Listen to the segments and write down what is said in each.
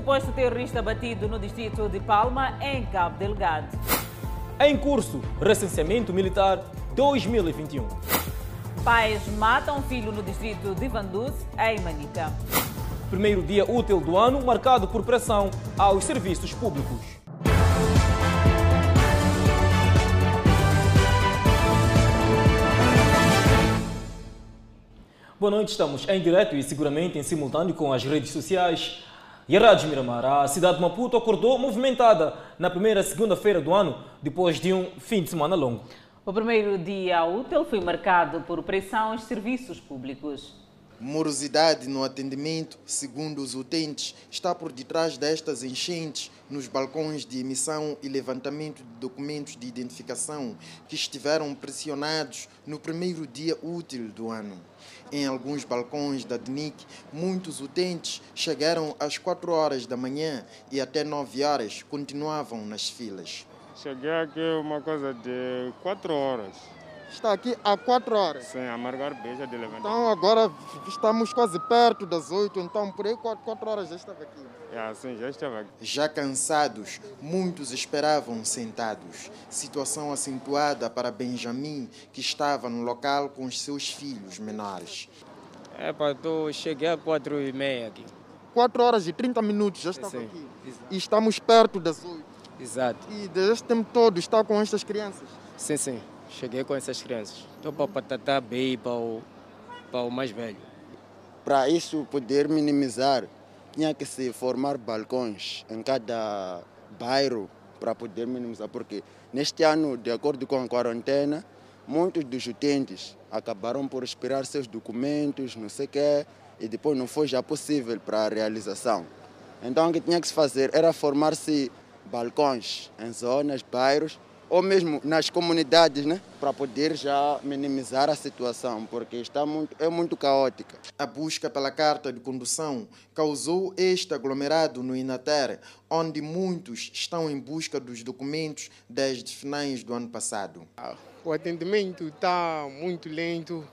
Suposto terrorista batido no distrito de Palma, em Cabo Delgado. Em curso, recenseamento militar 2021. Pais matam filho no distrito de Vanduz, em Manica. Primeiro dia útil do ano marcado por pressão aos serviços públicos. Boa noite, estamos em direto e seguramente em simultâneo com as redes sociais. E a Rádio Miramar, a cidade de Maputo acordou movimentada na primeira segunda-feira do ano, depois de um fim de semana longo. O primeiro dia útil foi marcado por pressão aos serviços públicos. Morosidade no atendimento, segundo os utentes, está por detrás destas enchentes nos balcões de emissão e levantamento de documentos de identificação que estiveram pressionados no primeiro dia útil do ano. Em alguns balcões da DNIC, muitos utentes chegaram às 4 horas da manhã e até 9 horas continuavam nas filas. Cheguei aqui uma coisa de 4 horas. Está aqui há 4 horas. Sim, a Margar Beija de levantar. Então agora estamos quase perto das 8, então por aí 4 horas já estava aqui. É, sim, já estava aqui. Já cansados, muitos esperavam sentados. Situação acentuada para Benjamin, que estava no local com os seus filhos menores. É, pá, tô, cheguei às 4 e meia aqui. 4 horas e 30 minutos já estava Sim, aqui. exato. E estamos perto das 8. Exato. E desde tempo todo está com estas crianças. Sim, sim. Cheguei com essas crianças. Estou para o Patatá B e para o, para o mais velho. Para isso poder minimizar, tinha que se formar balcões em cada bairro para poder minimizar, porque neste ano, de acordo com a quarentena, muitos dos utentes acabaram por expirar seus documentos, não sei o quê, e depois não foi já possível para a realização. Então o que tinha que se fazer era formar-se balcões em zonas, bairros, ou mesmo nas comunidades, né, para poder já minimizar a situação, porque está muito, é muito caótica. A busca pela carta de condução causou este aglomerado no Inater, onde muitos estão em busca dos documentos desde finais do ano passado. O atendimento está muito lento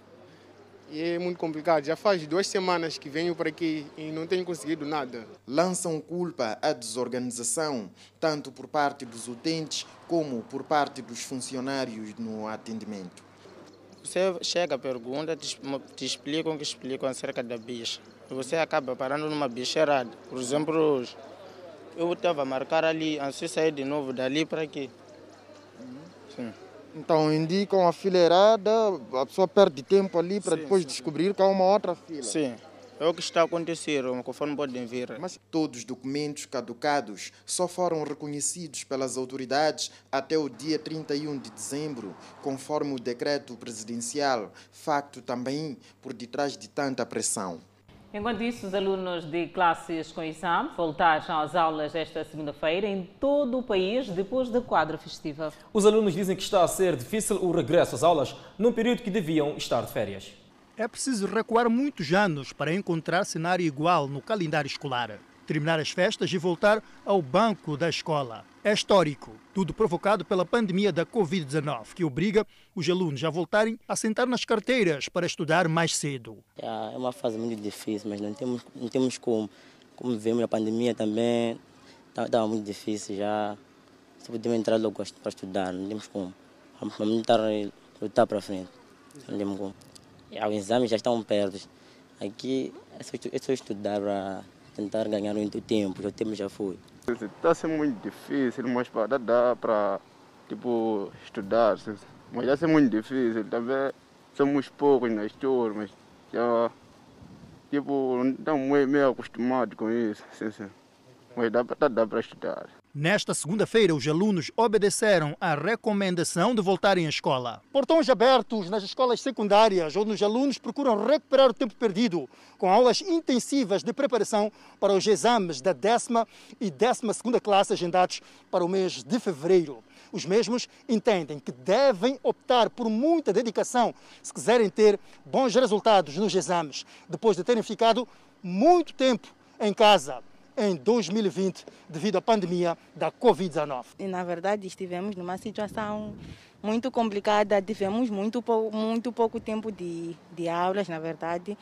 e é muito complicado. Já faz duas semanas que venho para aqui e não tenho conseguido nada. Lançam culpa à desorganização, tanto por parte dos utentes como por parte dos funcionários no atendimento. Você chega, pergunta, te, te explicam que explicam acerca da bicha. Você acaba parando numa bicha errada. Por exemplo, hoje, eu estava a marcar ali, antes de sair de novo dali para aqui. Sim. Então indicam a fileirada, a pessoa perde tempo ali para depois sim. descobrir que há uma outra fila. Sim. É o que está acontecendo, conforme podem ver. Mas todos os documentos caducados só foram reconhecidos pelas autoridades até o dia 31 de dezembro, conforme o decreto presidencial, facto também por detrás de tanta pressão. Enquanto isso, os alunos de classes com exame voltaram às aulas esta segunda-feira em todo o país depois da quadra festiva. Os alunos dizem que está a ser difícil o regresso às aulas num período que deviam estar de férias. É preciso recuar muitos anos para encontrar cenário igual no calendário escolar. Terminar as festas e voltar ao banco da escola. É histórico, tudo provocado pela pandemia da Covid-19, que obriga os alunos a voltarem a sentar nas carteiras para estudar mais cedo. É uma fase muito difícil, mas não temos, não temos como. Como vemos a pandemia também, estava muito difícil já. Se podemos entrar logo para estudar, não temos como. Vamos tentar lutar para frente. Não temos como. Os exames já estão perto. Aqui é é só estudar para tentar ganhar muito tempo, o tempo já foi. Está sendo muito difícil, mas para dar para tipo, estudar. Mas já é muito difícil. Também somos poucos nas turmas. Já, tipo, não estamos meio, acostumados com isso. Mas dá para estudar. Nesta segunda-feira, os alunos obedeceram à recomendação de voltarem à escola. Portões abertos nas escolas secundárias, onde os alunos procuram recuperar o tempo perdido, com aulas intensivas de preparação para os exames da décima e décima segunda classe agendados para o mês de fevereiro. Os mesmos entendem que devem optar por muita dedicação se quiserem ter bons resultados nos exames, depois de terem ficado muito tempo em casa em 2020 devido à pandemia da Covid-19. E, na verdade, estivemos numa situação muito complicada, tivemos muito, muito pouco tempo de, de aulas, na verdade.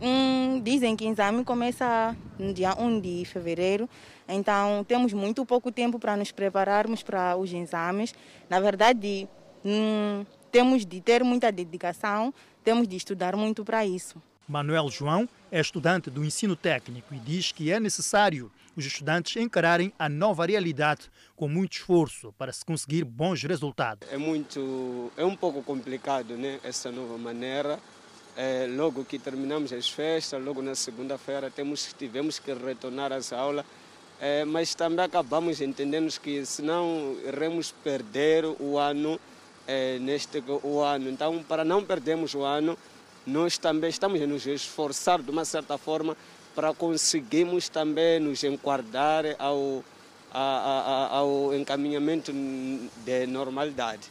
Hum, dizem que o exame começa no dia 1 de fevereiro, então temos muito pouco tempo para nos prepararmos para os exames. Na verdade, hum, temos de ter muita dedicação, temos de estudar muito para isso. Manuel João é estudante do ensino técnico e diz que é necessário os estudantes encararem a nova realidade com muito esforço para se conseguir bons resultados. É muito, é um pouco complicado, né, essa nova maneira. É, logo que terminamos as festas, logo na segunda-feira temos tivemos que retornar às aulas, é, mas também acabamos entendendo que senão iremos perder o ano é, neste o ano. Então, para não perdermos o ano, nós também estamos a nos esforçar de uma certa forma para conseguirmos também nos enquadrar ao, ao encaminhamento de normalidade.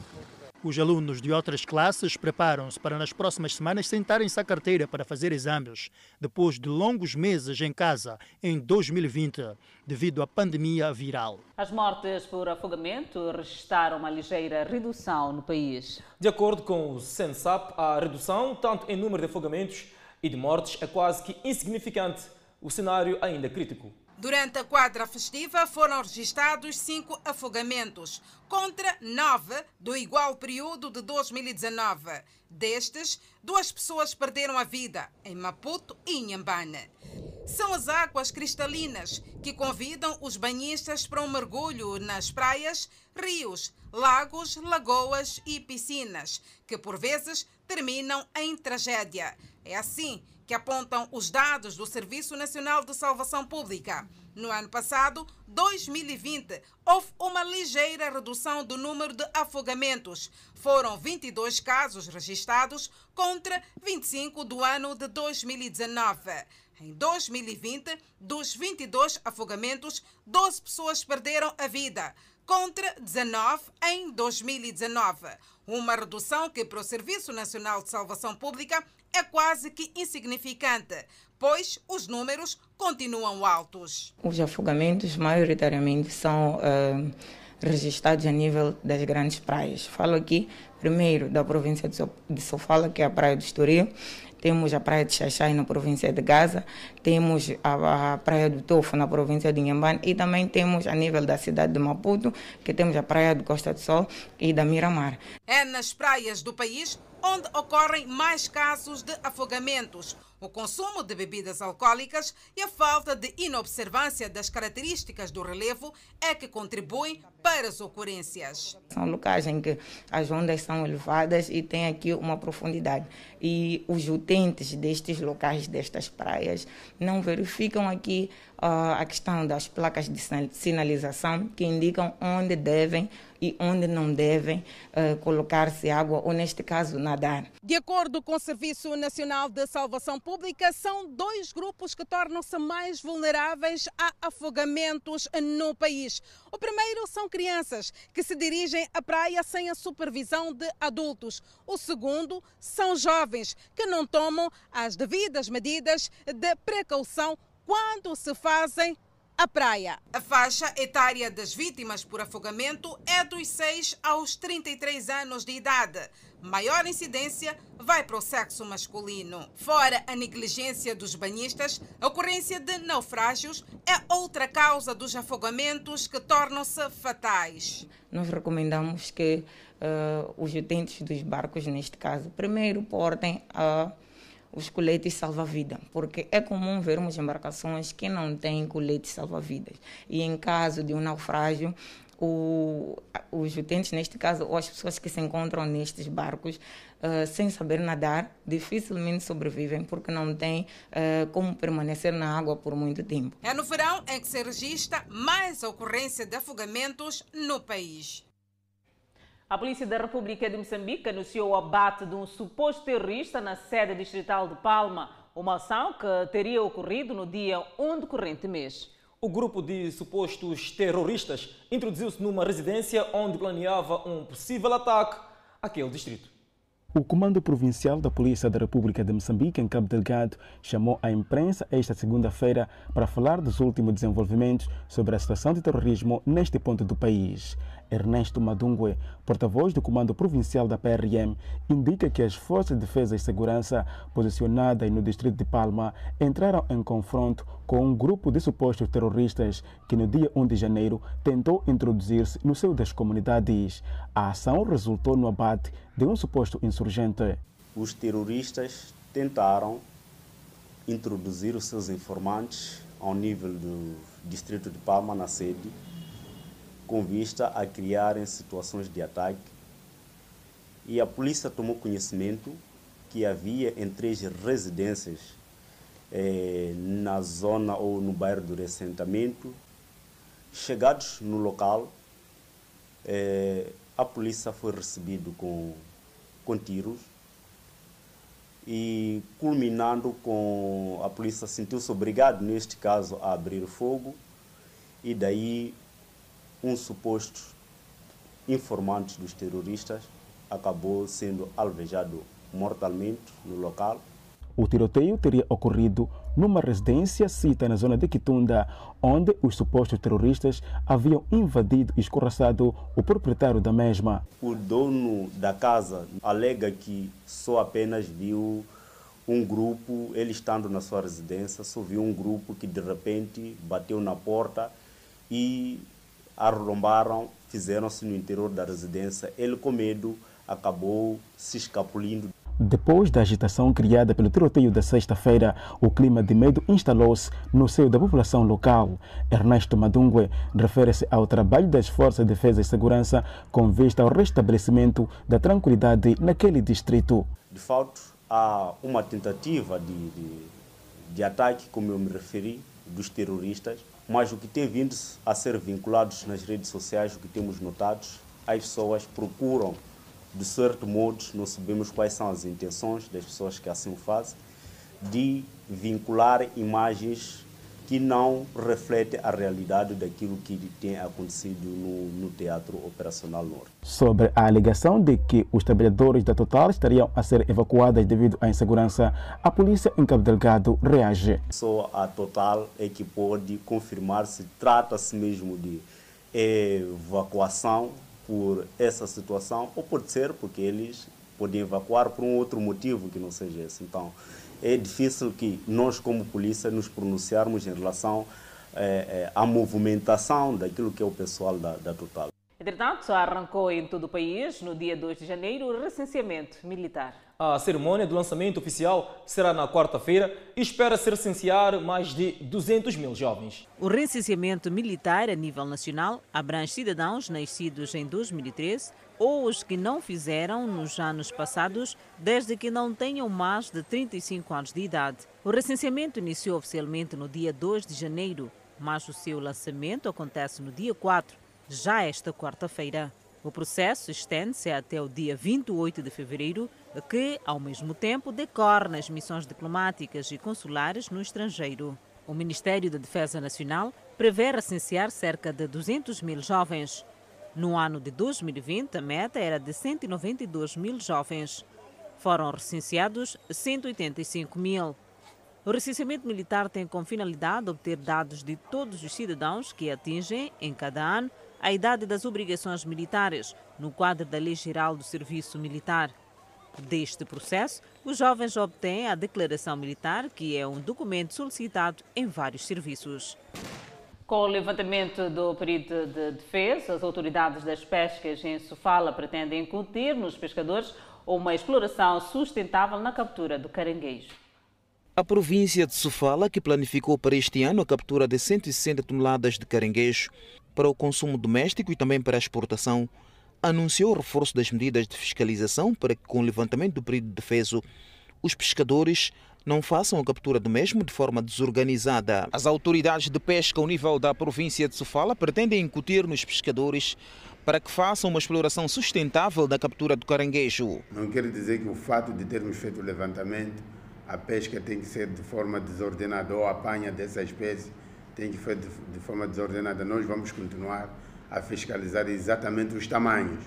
Os alunos de outras classes preparam-se para nas próximas semanas sentarem-se à carteira para fazer exames, depois de longos meses em casa em 2020, devido à pandemia viral. As mortes por afogamento registraram uma ligeira redução no país. De acordo com o Sensap, a redução, tanto em número de afogamentos e de mortes, é quase que insignificante. O cenário ainda é crítico. Durante a quadra festiva foram registrados cinco afogamentos, contra nove do igual período de 2019. Destes, duas pessoas perderam a vida, em Maputo e Inhambane. São as águas cristalinas que convidam os banhistas para um mergulho nas praias, rios, lagos, lagoas e piscinas, que por vezes terminam em tragédia. É assim que apontam os dados do Serviço Nacional de Salvação Pública. No ano passado, 2020, houve uma ligeira redução do número de afogamentos. Foram 22 casos registrados contra 25 do ano de 2019. Em 2020, dos 22 afogamentos, 12 pessoas perderam a vida, contra 19 em 2019. Uma redução que, para o Serviço Nacional de Salvação Pública, é quase que insignificante, pois os números continuam altos. Os afogamentos, maioritariamente, são uh, registrados a nível das grandes praias. Falo aqui, primeiro, da província de Sofala, que é a Praia do Estoril, temos a Praia de Xaxai na província de Gaza, temos a, a Praia do Tofo na província de Inhambane e também temos a nível da cidade de Maputo, que temos a Praia de Costa do Sol e da Miramar. É nas praias do país onde ocorrem mais casos de afogamentos, o consumo de bebidas alcoólicas e a falta de inobservância das características do relevo é que contribuem para as ocorrências. São locais em que as ondas são elevadas e tem aqui uma profundidade. E os utentes destes locais, destas praias, não verificam aqui uh, a questão das placas de sinalização que indicam onde devem e onde não devem uh, colocar-se água, ou neste caso, nadar. De acordo com o Serviço Nacional de Salvação Pública, são dois grupos que tornam-se mais vulneráveis a afogamentos no país. O primeiro são crianças que se dirigem à praia sem a supervisão de adultos. O segundo são jovens que não tomam as devidas medidas de precaução quando se fazem a praia. A faixa etária das vítimas por afogamento é dos 6 aos 33 anos de idade. Maior incidência vai para o sexo masculino. Fora a negligência dos banhistas, a ocorrência de naufrágios é outra causa dos afogamentos que tornam-se fatais. Nós recomendamos que uh, os utentes dos barcos, neste caso, primeiro portem a uh, os coletes salva-vida, porque é comum vermos embarcações que não têm coletes salva-vidas. E em caso de um naufrágio, o, os utentes, neste caso, ou as pessoas que se encontram nestes barcos, uh, sem saber nadar, dificilmente sobrevivem porque não têm uh, como permanecer na água por muito tempo. É no verão em que se registra mais ocorrência de afogamentos no país. A Polícia da República de Moçambique anunciou o abate de um suposto terrorista na sede distrital de Palma, uma ação que teria ocorrido no dia 1 do corrente mês. O grupo de supostos terroristas introduziu-se numa residência onde planeava um possível ataque àquele distrito. O Comando Provincial da Polícia da República de Moçambique, em Cabo Delgado, chamou a imprensa esta segunda-feira para falar dos últimos desenvolvimentos sobre a situação de terrorismo neste ponto do país. Ernesto Madungue, porta-voz do Comando Provincial da PRM, indica que as Forças de Defesa e Segurança posicionadas no distrito de Palma entraram em confronto com um grupo de supostos terroristas que no dia 1 de janeiro tentou introduzir-se no seio das comunidades. A ação resultou no abate de um suposto insurgente. Os terroristas tentaram introduzir os seus informantes ao nível do distrito de Palma, na sede, com vista a criarem situações de ataque. E a polícia tomou conhecimento que havia em três residências eh, na zona ou no bairro do ressentamento. Chegados no local, eh, a polícia foi recebida com, com tiros e culminando com a polícia sentiu-se obrigado neste caso a abrir fogo e daí um suposto informante dos terroristas acabou sendo alvejado mortalmente no local. O tiroteio teria ocorrido numa residência cita na zona de Quitunda, onde os supostos terroristas haviam invadido e escorraçado o proprietário da mesma. O dono da casa alega que só apenas viu um grupo, ele estando na sua residência, só viu um grupo que de repente bateu na porta e arrombaram, fizeram-se no interior da residência. Ele, com medo, acabou se escapulindo. Depois da agitação criada pelo tiroteio da sexta-feira, o clima de medo instalou-se no seio da população local. Ernesto Madungue refere-se ao trabalho das Forças de Defesa e Segurança com vista ao restabelecimento da tranquilidade naquele distrito. De fato, há uma tentativa de, de, de ataque, como eu me referi, dos terroristas, mas o que tem vindo a ser vinculados nas redes sociais, o que temos notado, as pessoas procuram de certo modo, não sabemos quais são as intenções das pessoas que assim o fazem, de vincular imagens que não refletem a realidade daquilo que tem acontecido no, no, Teatro Operacional Norte. Sobre a alegação de que os trabalhadores da Total estariam a ser evacuados devido à insegurança, a polícia em Cabo Delgado reage. Só a Total é que pode confirmar se trata-se mesmo de evacuação por essa situação, ou pode ser porque eles podem evacuar por um outro motivo que não seja esse. Então, é difícil que nós, como polícia, nos pronunciarmos em relação é, é, à movimentação daquilo que é o pessoal da, da Total. Entretanto, arrancou em todo o país, no dia 2 de janeiro, o recenseamento militar. A cerimônia de lançamento oficial será na quarta-feira e espera se recensear mais de 200 mil jovens. O recenseamento militar a nível nacional abrange cidadãos nascidos em 2013 ou os que não fizeram nos anos passados, desde que não tenham mais de 35 anos de idade. O recenseamento iniciou oficialmente no dia 2 de janeiro, mas o seu lançamento acontece no dia 4, já esta quarta-feira. O processo estende-se até o dia 28 de fevereiro, que, ao mesmo tempo, decorre nas missões diplomáticas e consulares no estrangeiro. O Ministério da Defesa Nacional prevê recensear cerca de 200 mil jovens. No ano de 2020, a meta era de 192 mil jovens. Foram recenseados 185 mil. O recenseamento militar tem como finalidade obter dados de todos os cidadãos que atingem, em cada ano, a idade das obrigações militares, no quadro da Lei Geral do Serviço Militar. Deste processo, os jovens obtêm a declaração militar, que é um documento solicitado em vários serviços. Com o levantamento do período de defesa, as autoridades das pescas em Sofala pretendem incutir nos pescadores uma exploração sustentável na captura do caranguejo. A província de Sofala, que planificou para este ano a captura de 160 toneladas de caranguejo, para o consumo doméstico e também para a exportação, anunciou o reforço das medidas de fiscalização para que, com o levantamento do período de defeso, os pescadores não façam a captura do mesmo de forma desorganizada. As autoridades de pesca ao nível da província de Sofala pretendem incutir nos pescadores para que façam uma exploração sustentável da captura do caranguejo. Não quer dizer que o fato de termos feito o levantamento, a pesca tem que ser de forma desordenada ou a apanha dessa espécie tem que ser de, de forma desordenada. Nós vamos continuar a fiscalizar exatamente os tamanhos.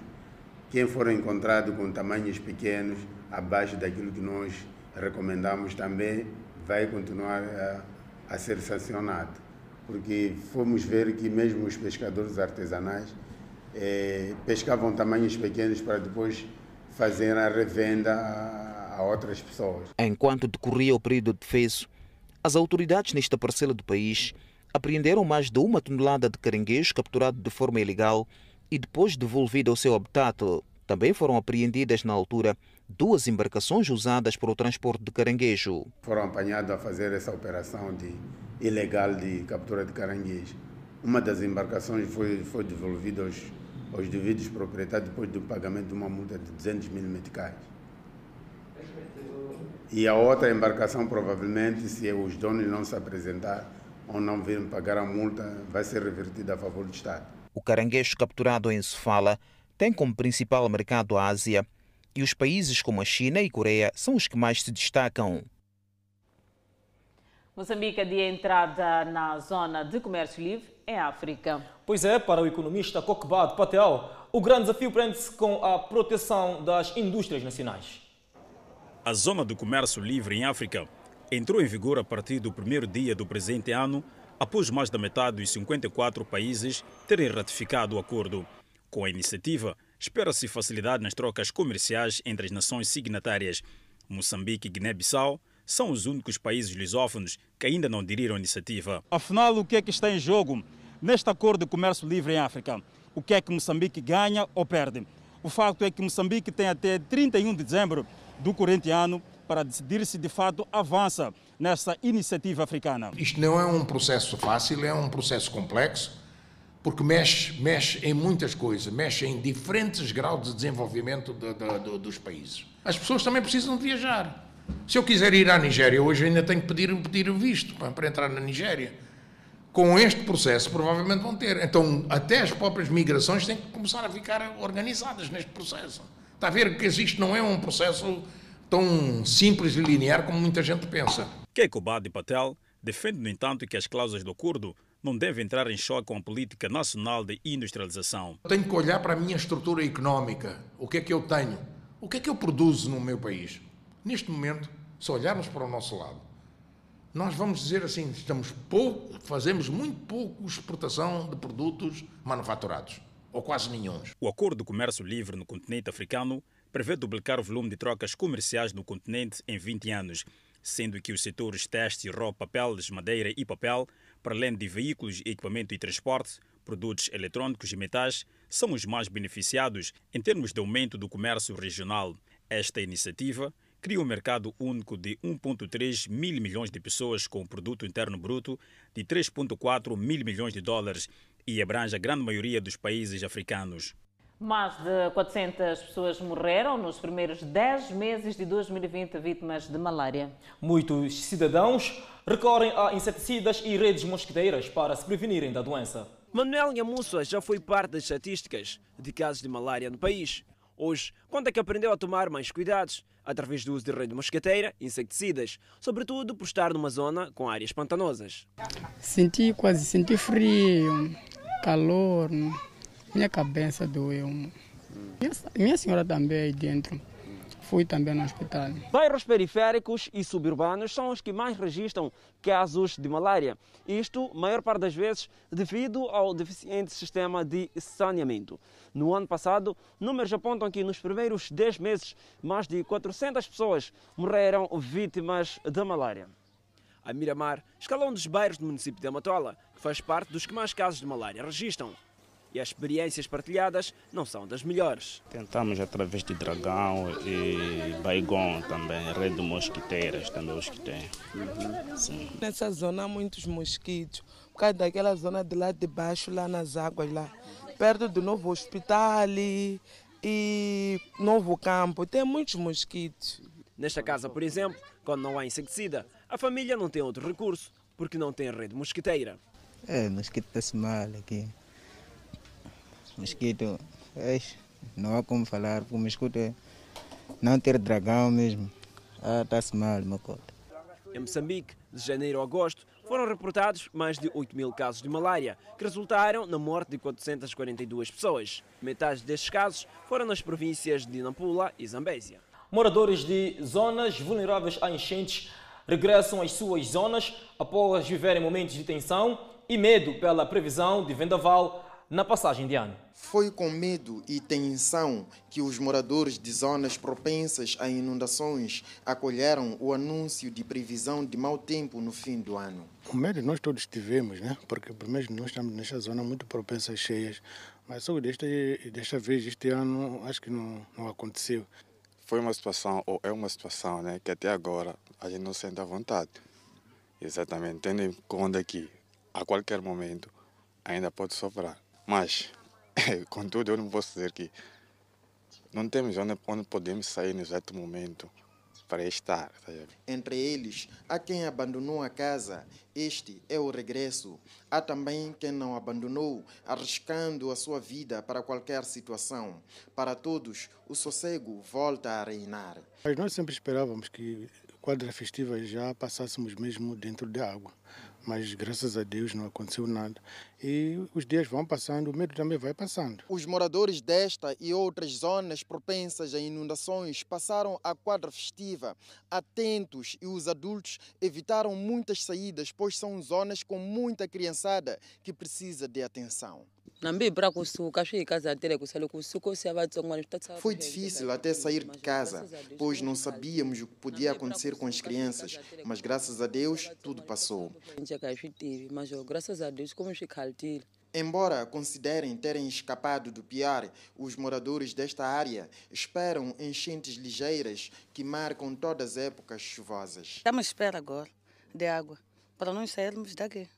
Quem for encontrado com tamanhos pequenos, abaixo daquilo que nós recomendamos também, vai continuar a, a ser sancionado. Porque fomos ver que mesmo os pescadores artesanais eh, pescavam tamanhos pequenos para depois fazer a revenda a, a outras pessoas. Enquanto decorria o período de defeso, as autoridades nesta parcela do país apreenderam mais de uma tonelada de caranguejo capturado de forma ilegal e depois devolvido ao seu habitat. Também foram apreendidas na altura duas embarcações usadas para o transporte de caranguejo. Foram apanhados a fazer essa operação de ilegal de captura de caranguejo. Uma das embarcações foi, foi devolvida aos, aos devidos proprietários depois do pagamento de uma multa de 200 mil meticais. E a outra embarcação, provavelmente, se os donos não se apresentar ou não virem pagar a multa, vai ser revertida a favor do Estado. O caranguejo capturado em Sofala tem como principal mercado a Ásia e os países como a China e Coreia são os que mais se destacam. Moçambique é de entrada na zona de comércio livre é África. Pois é, para o economista Kokbad Patel, o grande desafio prende-se com a proteção das indústrias nacionais. A Zona de Comércio Livre em África entrou em vigor a partir do primeiro dia do presente ano, após mais da metade dos 54 países terem ratificado o acordo. Com a iniciativa, espera-se facilidade nas trocas comerciais entre as nações signatárias. Moçambique e Guiné-Bissau são os únicos países lusófonos que ainda não aderiram à iniciativa. Afinal, o que é que está em jogo neste acordo de comércio livre em África? O que é que Moçambique ganha ou perde? O facto é que Moçambique tem até 31 de dezembro do corrente ano para decidir se de fato avança nessa iniciativa africana. Isto não é um processo fácil, é um processo complexo, porque mexe, mexe em muitas coisas, mexe em diferentes graus de desenvolvimento de, de, de, dos países. As pessoas também precisam de viajar. Se eu quiser ir à Nigéria, hoje ainda tenho que pedir, pedir visto para, para entrar na Nigéria. Com este processo, provavelmente vão ter. Então, até as próprias migrações têm que começar a ficar organizadas neste processo. Está a ver que isto não é um processo tão simples e linear como muita gente pensa. Keiko Badi Patel defende, no entanto, que as cláusulas do acordo não devem entrar em choque com a política nacional de industrialização. Tenho que olhar para a minha estrutura económica. O que é que eu tenho? O que é que eu produzo no meu país? Neste momento, se olharmos para o nosso lado, nós vamos dizer assim, estamos pouco, fazemos muito pouco exportação de produtos manufaturados, ou quase nenhum. O Acordo de Comércio Livre no continente africano prevê duplicar o volume de trocas comerciais no continente em 20 anos, sendo que os setores teste, roupa, peles, madeira e papel, para além de veículos, equipamento e transporte, produtos eletrônicos e metais, são os mais beneficiados em termos de aumento do comércio regional. Esta iniciativa cria um mercado único de 1,3 mil milhões de pessoas com um produto interno bruto de 3,4 mil milhões de dólares e abrange a grande maioria dos países africanos. Mais de 400 pessoas morreram nos primeiros 10 meses de 2020 vítimas de malária. Muitos cidadãos recorrem a inseticidas e redes mosquiteiras para se prevenirem da doença. Manuel Nhamussa já foi parte das estatísticas de casos de malária no país. Hoje, conta que aprendeu a tomar mais cuidados através do uso de rede mosquiteira e inseticidas, sobretudo por estar numa zona com áreas pantanosas. Senti quase, senti frio, calor, minha cabeça doeu. Minha, minha senhora também aí dentro. Fui também no hospital. Bairros periféricos e suburbanos são os que mais registram casos de malária. Isto, maior parte das vezes, devido ao deficiente sistema de saneamento. No ano passado, números apontam que nos primeiros 10 meses, mais de 400 pessoas morreram vítimas da malária. A Miramar escalou um dos bairros do município de Amatola, que faz parte dos que mais casos de malária registram e as experiências partilhadas não são das melhores. Tentamos através de dragão e baigon também, rede mosquiteiras também os que tem. Uhum. Nessa zona há muitos mosquitos, por causa daquela zona de lá de baixo, lá nas águas lá, perto do novo hospital e, e novo campo, tem muitos mosquitos. Nesta casa, por exemplo, quando não há inseticida, a família não tem outro recurso, porque não tem rede mosquiteira. É, mosquito está-se mal aqui mosquito, não há como falar, porque o mosquito é não ter dragão mesmo, está-se ah, mal, meu cota. Em Moçambique, de janeiro a agosto, foram reportados mais de 8 mil casos de malária, que resultaram na morte de 442 pessoas. Metade destes casos foram nas províncias de Nampula e Zambésia. Moradores de zonas vulneráveis a enchentes regressam às suas zonas após viverem momentos de tensão e medo pela previsão de vendaval na passagem de ano. Foi com medo e tensão que os moradores de zonas propensas a inundações acolheram o anúncio de previsão de mau tempo no fim do ano. O medo nós todos tivemos, né? Porque primeiro nós estamos nesta zona muito propensa a cheias, mas só desta, desta vez, este ano, acho que não, não aconteceu. Foi uma situação, ou é uma situação, né, que até agora a gente não sente à vontade. Exatamente, tendo em conta que a qualquer momento ainda pode soprar. Mas, contudo, eu não posso dizer que não temos onde, onde podemos sair no exato momento para estar. Tá Entre eles, há quem abandonou a casa, este é o regresso. Há também quem não abandonou, arriscando a sua vida para qualquer situação. Para todos, o sossego volta a reinar. Mas nós sempre esperávamos que quadra festiva já passássemos mesmo dentro da água mas graças a Deus não aconteceu nada. E os dias vão passando, o medo também vai passando. Os moradores desta e outras zonas propensas a inundações passaram a quadra festiva atentos e os adultos evitaram muitas saídas, pois são zonas com muita criançada que precisa de atenção. Foi difícil até sair de casa, pois não sabíamos o que podia acontecer com as crianças, mas graças a Deus tudo passou. Embora considerem terem escapado do pior, os moradores desta área esperam enchentes ligeiras que marcam todas as épocas chuvosas. Estamos à espera agora de água para não sairmos daqui.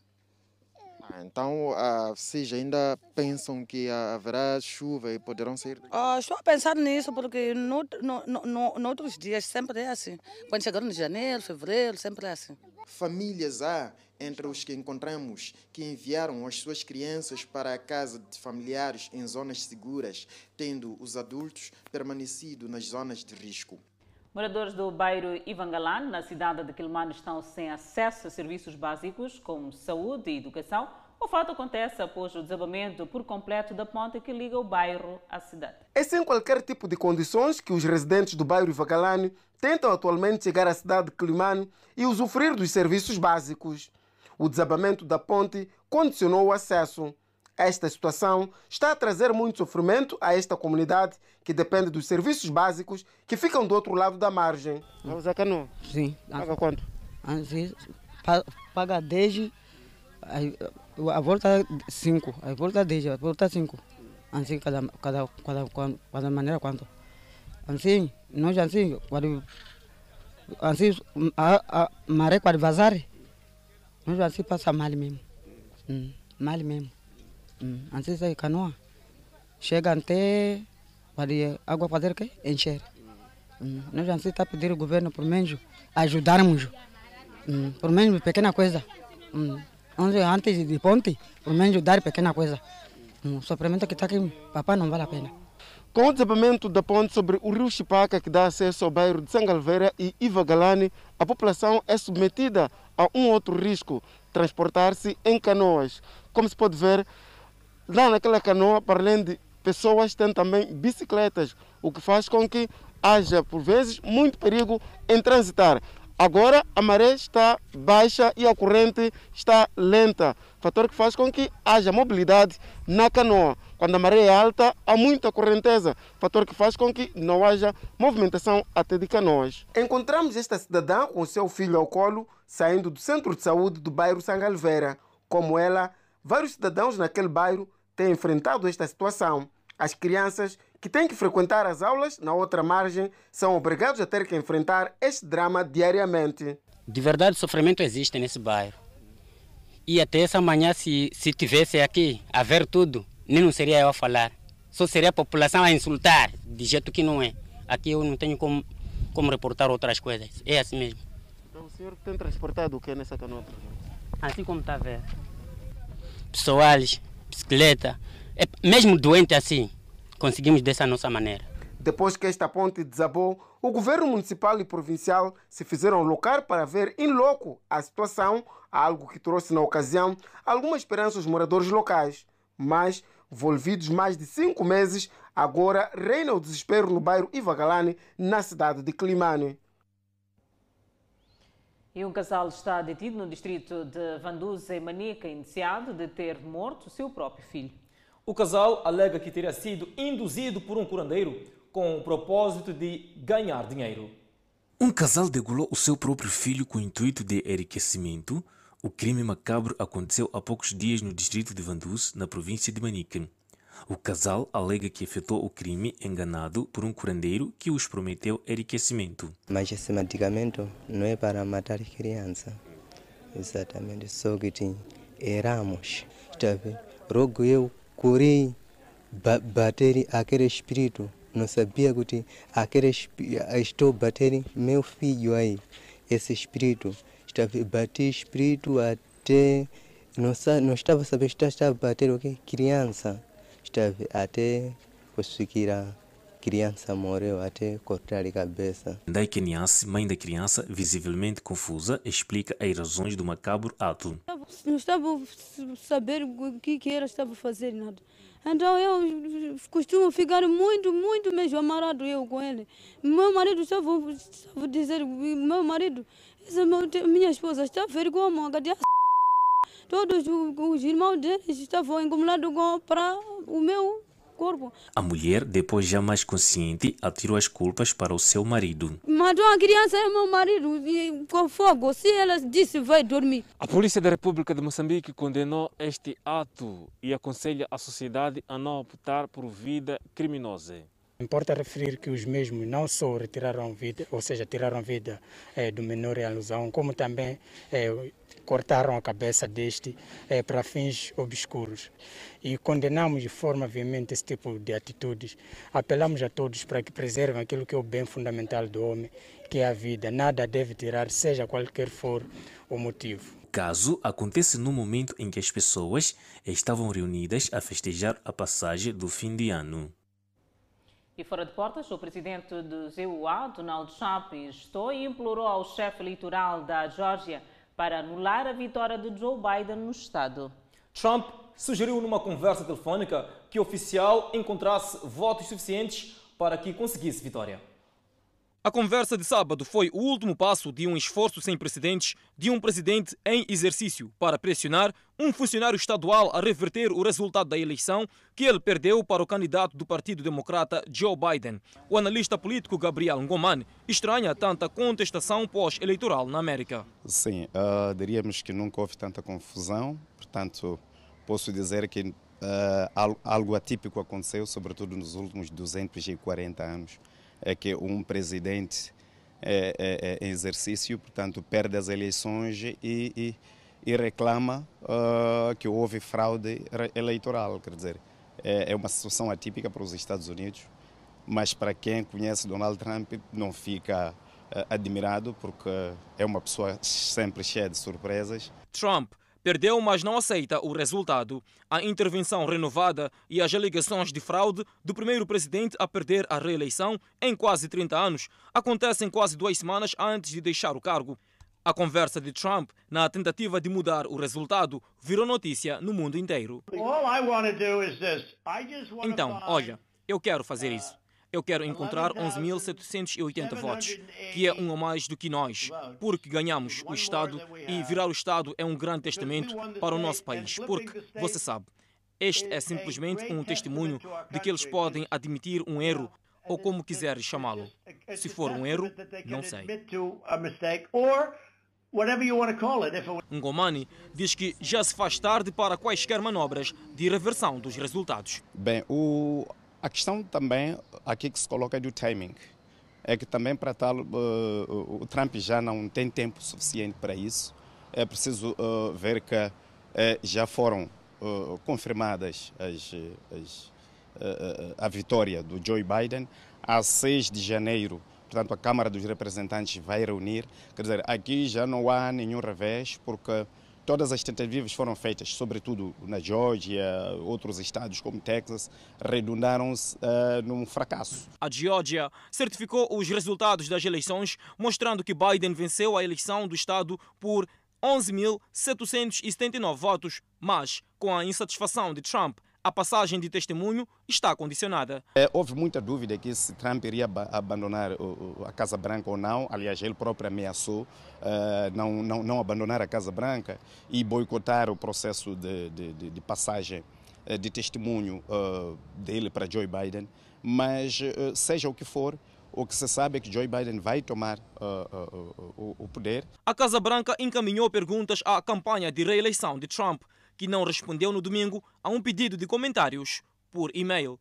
Ah, então, ah, vocês ainda pensam que haverá chuva e poderão sair? Ah, estou a pensar nisso porque no, no, no, no outros dias sempre é assim. Quando chegamos em janeiro, fevereiro, sempre é assim. Famílias há entre os que encontramos que enviaram as suas crianças para a casa de familiares em zonas seguras, tendo os adultos permanecido nas zonas de risco. Moradores do bairro Ivangalan, na cidade de Quilmano, estão sem acesso a serviços básicos como saúde e educação. O fato acontece após o desabamento por completo da ponte que liga o bairro à cidade. É sem qualquer tipo de condições que os residentes do bairro Ivangalan tentam atualmente chegar à cidade de Quilmano e usufruir dos serviços básicos. O desabamento da ponte condicionou o acesso. Esta situação está a trazer muito sofrimento a esta comunidade que depende dos serviços básicos que ficam do outro lado da margem. Usa canoa? Sim. Paga quanto? Paga 10, a volta 5, a volta 10, a volta 5. Assim, cada, cada, cada, cada maneira quanto. Assim, nós assim, quando, assim, a, a maré quando vazar, nós assim passa mal mesmo. Hum, mal mesmo. Hum, assim sai canoa. Chega até para água fazer o quê? Encher. Hum, nós assim está a pedir ao governo por menos ajudarmos. Hum, por menos pequena coisa. Hum, antes de ponte, por menos dar pequena coisa. Hum, o sofrimento que está aqui, papai, não vale a pena. Com o desabamento da ponte sobre o rio Chipaca, que dá acesso ao bairro de Sangalveira e Ivagalani, a população é submetida a um outro risco, transportar-se em canoas. Como se pode ver, lá naquela canoa, para além de pessoas, tem também bicicletas, o que faz com que haja, por vezes, muito perigo em transitar. Agora a maré está baixa e a corrente está lenta, fator que faz com que haja mobilidade na canoa. Quando a maré é alta, há muita correnteza, fator que faz com que não haja movimentação até de canoas. Encontramos esta cidadã com seu filho ao colo, saindo do centro de saúde do bairro Sangalveira. Como ela, vários cidadãos naquele bairro têm enfrentado esta situação. As crianças que têm que frequentar as aulas na outra margem são obrigados a ter que enfrentar este drama diariamente. De verdade, sofrimento existe nesse bairro. E até essa manhã, se, se tivesse aqui a ver tudo, nem não seria eu a falar. Só seria a população a insultar, de jeito que não é. Aqui eu não tenho como, como reportar outras coisas. É assim mesmo. Então o senhor tem transportado o que nessa canoa? Assim como está a ver. Pessoais, bicicleta, é, mesmo doente assim, conseguimos dessa nossa maneira. Depois que esta ponte desabou, o governo municipal e provincial se fizeram locar para ver em loco a situação, algo que trouxe na ocasião alguma esperança aos moradores locais. Mas, envolvidos mais de cinco meses, agora reina o desespero no bairro Ivagalane, na cidade de Climane. E um casal está detido no distrito de Vanduza, em Manica, indiciado de ter morto seu próprio filho. O casal alega que teria sido induzido por um curandeiro com o propósito de ganhar dinheiro. Um casal degolou o seu próprio filho com o intuito de enriquecimento. O crime macabro aconteceu há poucos dias no distrito de Vanduz, na província de Manique. O casal alega que efetuou o crime enganado por um curandeiro que os prometeu enriquecimento. Mas esse medicamento não é para matar criança. Exatamente, só que. Está vendo? Rogo eu curei bater aquele espírito não sabia que aquele estou batendo meu filho aí esse espírito estava bater espírito até não, não estava sabendo estava bater o okay? que criança estava até conseguir criança morreu até cortar a cabeça. Dai Kenyasi, mãe da criança, visivelmente confusa, explica as razões do macabro ato. Não estava saber o que, que era estava fazer nada. Então eu costumo ficar muito, muito mesmo amarrado eu com ele. Meu marido estava, estava dizer, meu marido, essa minha esposa está a ver como cadê a Todos os irmãos dele estavam incomodado para o meu corpo. A mulher, depois já mais consciente, atirou as culpas para o seu marido. Matou a criança e meu marido e, com fogo. Se ela disse vai dormir. A Polícia da República de Moçambique condenou este ato e aconselha a sociedade a não optar por vida criminosa. Importa referir que os mesmos não só retiraram vida, ou seja, tiraram vida é, do menor em alusão, como também é, cortaram a cabeça deste é, para fins obscuros. E condenamos de forma veemente esse tipo de atitudes. Apelamos a todos para que preservem aquilo que é o bem fundamental do homem, que é a vida. Nada deve tirar, seja qualquer for o motivo. O caso acontece no momento em que as pessoas estavam reunidas a festejar a passagem do fim de ano. E fora de portas, o presidente do ZUA, Donald Trump, estou e implorou ao chefe eleitoral da Geórgia para anular a vitória de Joe Biden no Estado. Trump sugeriu numa conversa telefônica que o oficial encontrasse votos suficientes para que conseguisse vitória. A conversa de sábado foi o último passo de um esforço sem precedentes de um presidente em exercício para pressionar um funcionário estadual a reverter o resultado da eleição que ele perdeu para o candidato do Partido Democrata Joe Biden. O analista político Gabriel Ngoman estranha tanta contestação pós-eleitoral na América. Sim, uh, diríamos que nunca houve tanta confusão, portanto, posso dizer que uh, algo atípico aconteceu, sobretudo nos últimos 240 anos é que um presidente é, é, é, em exercício, portanto, perde as eleições e, e, e reclama uh, que houve fraude eleitoral. Quer dizer, é, é, uma situação atípica para os Estados Unidos, mas para quem conhece Donald Trump não fica uh, admirado, porque é uma pessoa sempre cheia de surpresas. Trump perdeu, mas não aceita o resultado. A intervenção renovada e as alegações de fraude do primeiro presidente a perder a reeleição em quase 30 anos acontecem quase duas semanas antes de deixar o cargo. A conversa de Trump na tentativa de mudar o resultado virou notícia no mundo inteiro. Então, olha, eu quero fazer isso. Eu quero encontrar 11.780 votos, que é um a mais do que nós, porque ganhamos o Estado e virar o Estado é um grande testamento para o nosso país, porque, você sabe, este é simplesmente um testemunho de que eles podem admitir um erro ou como quiseres chamá-lo. Se for um erro, não sei. Ngomani diz que já se faz tarde para quaisquer manobras de reversão dos resultados. Bem, o, a questão também aqui que se coloca é do timing. É que também para tal uh, o Trump já não tem tempo suficiente para isso. É preciso uh, ver que uh, já foram confirmadas as, as, a vitória do Joe Biden a 6 de janeiro. Portanto, a Câmara dos Representantes vai reunir. Quer dizer, aqui já não há nenhum revés, porque Todas as tentativas foram feitas, sobretudo na Geórgia, outros estados como Texas, redundaram-se uh, num fracasso. A Geórgia certificou os resultados das eleições, mostrando que Biden venceu a eleição do estado por 11.779 votos, mas com a insatisfação de Trump a passagem de testemunho está condicionada. É, houve muita dúvida que se Trump iria abandonar a Casa Branca ou não. Aliás, ele próprio ameaçou uh, não, não, não abandonar a Casa Branca e boicotar o processo de, de, de passagem eh, de testemunho eh, dele para Joe Biden, mas eh, seja o que for, o que se sabe é que Joe Biden vai tomar o poder. A Casa Branca encaminhou perguntas à campanha de reeleição de Trump, que não respondeu no domingo a um pedido de comentários por e-mail.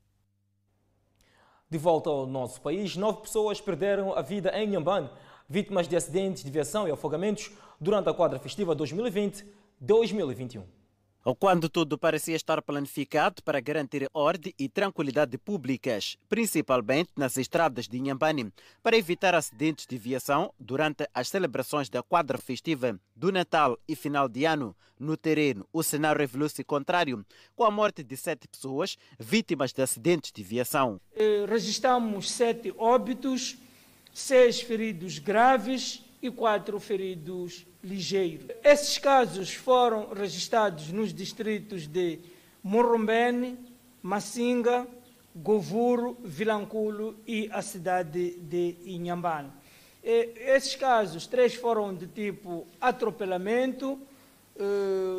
De volta ao nosso país, nove pessoas perderam a vida em Nhambane, vítimas de acidentes de viação e afogamentos durante a quadra festiva 2020-2021. Quando tudo parecia estar planificado para garantir ordem e tranquilidade públicas, principalmente nas estradas de Inhambane, para evitar acidentes de viação durante as celebrações da quadra festiva do Natal e final de ano, no terreno, o cenário revelou-se contrário, com a morte de sete pessoas vítimas de acidentes de viação. Eh, registramos sete óbitos, seis feridos graves e quatro feridos ligeiros. Esses casos foram registrados nos distritos de Morrombene, Massinga, Govuro, Vilanculo e a cidade de Inhambane. Esses casos, três foram de tipo atropelamento,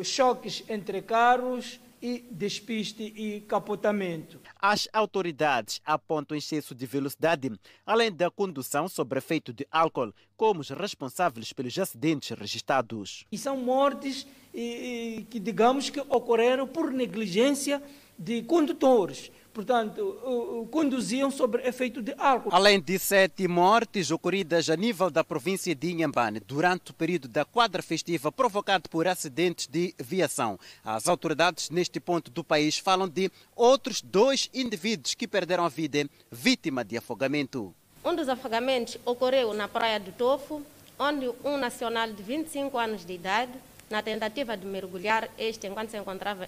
choques entre carros e despiste e capotamento. As autoridades apontam excesso de velocidade, além da condução sob efeito de álcool, como os responsáveis pelos acidentes registrados. E são mortes e, que, digamos, que ocorreram por negligência de condutores portanto, conduziam sobre efeito de álcool. Além de sete mortes ocorridas a nível da província de Inhambane durante o período da quadra festiva provocado por acidentes de viação, as autoridades neste ponto do país falam de outros dois indivíduos que perderam a vida vítima de afogamento. Um dos afogamentos ocorreu na praia do Tofo, onde um nacional de 25 anos de idade, na tentativa de mergulhar, este enquanto se encontrava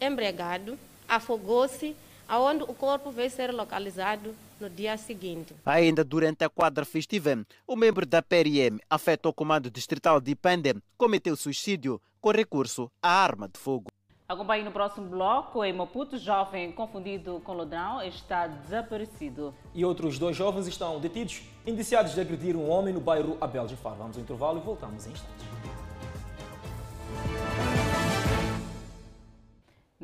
embriagado, afogou-se aonde o corpo veio ser localizado no dia seguinte. Ainda durante a quadra festiva, o membro da PRM, afeto ao comando distrital de Pende, cometeu suicídio com recurso à arma de fogo. Acompanhe no próximo bloco. Em Maputo, jovem confundido com ladrão está desaparecido. E outros dois jovens estão detidos, indiciados de agredir um homem no bairro Abel Jafar. Vamos ao intervalo e voltamos em instantes.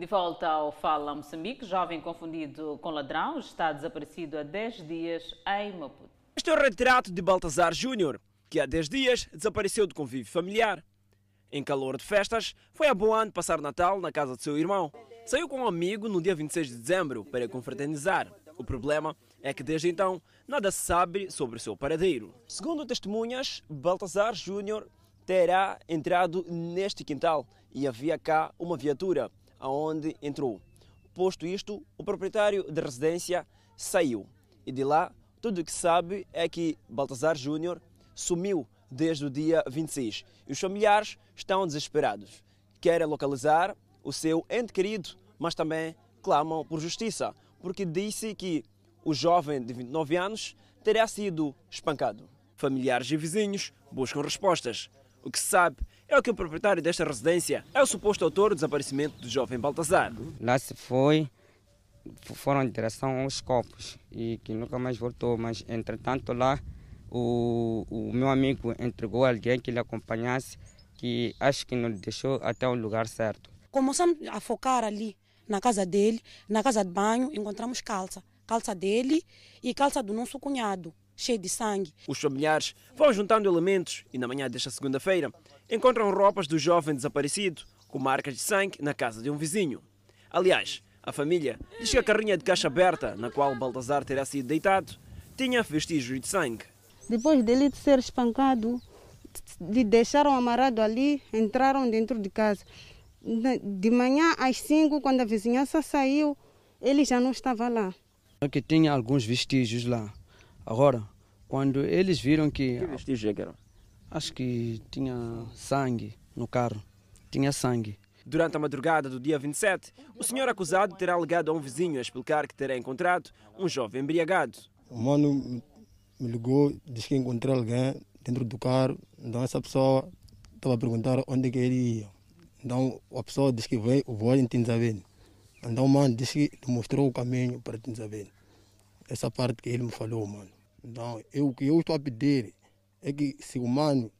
De volta ao Fala Moçambique, jovem confundido com ladrão está desaparecido há 10 dias em Maputo. Este é o retrato de Baltazar Júnior, que há 10 dias desapareceu do convívio familiar. Em calor de festas, foi a Boane passar Natal na casa de seu irmão. Saiu com um amigo no dia 26 de dezembro para confraternizar. O problema é que desde então nada se sabe sobre o seu paradeiro. Segundo testemunhas, Baltazar Júnior terá entrado neste quintal e havia cá uma viatura aonde entrou. Posto isto, o proprietário da residência saiu e de lá tudo o que sabe é que Baltazar Júnior sumiu desde o dia 26 e os familiares estão desesperados. Querem localizar o seu ente querido, mas também clamam por justiça, porque disse que o jovem de 29 anos terá sido espancado. Familiares e vizinhos buscam respostas. O que se sabe é o que o proprietário desta residência é o suposto autor do desaparecimento do jovem Baltazar. Lá se foi, foram em direção aos copos e que nunca mais voltou, mas entretanto lá o, o meu amigo entregou alguém que lhe acompanhasse que acho que não deixou até o lugar certo. Começamos a focar ali na casa dele, na casa de banho, encontramos calça, calça dele e calça do nosso cunhado cheio de sangue. Os familiares vão juntando elementos e na manhã desta segunda-feira encontram roupas do jovem desaparecido com marcas de sangue na casa de um vizinho. Aliás, a família diz que a carrinha de caixa aberta na qual Baltazar terá sido deitado tinha vestígios de sangue. Depois dele ser espancado, de deixaram amarrado ali, entraram dentro de casa. De manhã às 5, quando a vizinhança saiu, ele já não estava lá. Que tinha alguns vestígios lá. Agora, quando eles viram que. Que vestígio é eram? Acho que tinha sangue no carro. Tinha sangue. Durante a madrugada do dia 27, o senhor acusado terá ligado a um vizinho a explicar que terá encontrado um jovem embriagado. O mano me ligou, disse que encontrou alguém dentro do carro. Então essa pessoa estava a perguntar onde que ele ia. Então a pessoa disse que veio, vou em Tinzabene. Então o mano disse que mostrou o caminho para Tinzabene. Essa parte que ele me falou, mano. Então eu, o que eu estou a pedir é que se o mano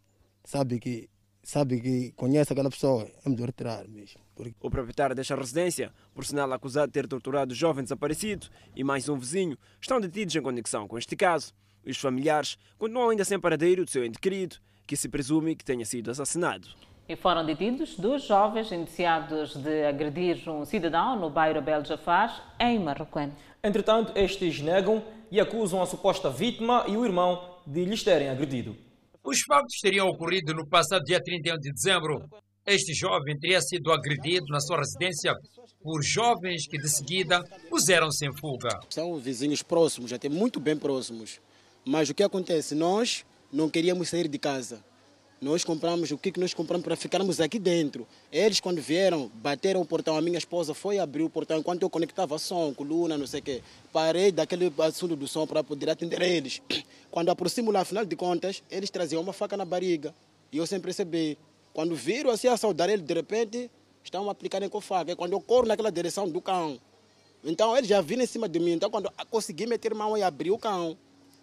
sabe que sabe que conhece aquela pessoa, é melhor tirar mesmo. O proprietário desta residência, por sinal acusado de ter torturado o jovem desaparecido, e mais um vizinho, estão detidos em conexão com este caso. Os familiares continuam ainda sem paradeiro do seu ente querido, que se presume que tenha sido assassinado. E foram detidos dois jovens indiciados de agredir um cidadão no bairro Bel Jafar, em Marroquém. Entretanto, estes negam e acusam a suposta vítima e o irmão de lhes terem agredido. Os fatos teriam ocorrido no passado dia 31 de dezembro. Este jovem teria sido agredido na sua residência por jovens que de seguida puseram-se em fuga. São vizinhos próximos, até muito bem próximos. Mas o que acontece? Nós não queríamos sair de casa. Nós compramos o que nós compramos para ficarmos aqui dentro. Eles, quando vieram, bateram o portão. A minha esposa foi abrir o portão enquanto eu conectava som, coluna, não sei o quê. Parei daquele assunto do som para poder atender eles. Quando aproximo lá, afinal de contas, eles traziam uma faca na barriga. E eu sempre recebi. Quando viram assim a saudar ele, de repente, estavam a aplicar com faca. É quando eu corro naquela direção do cão. Então eles já viram em cima de mim. Então quando consegui meter mão e abrir o cão.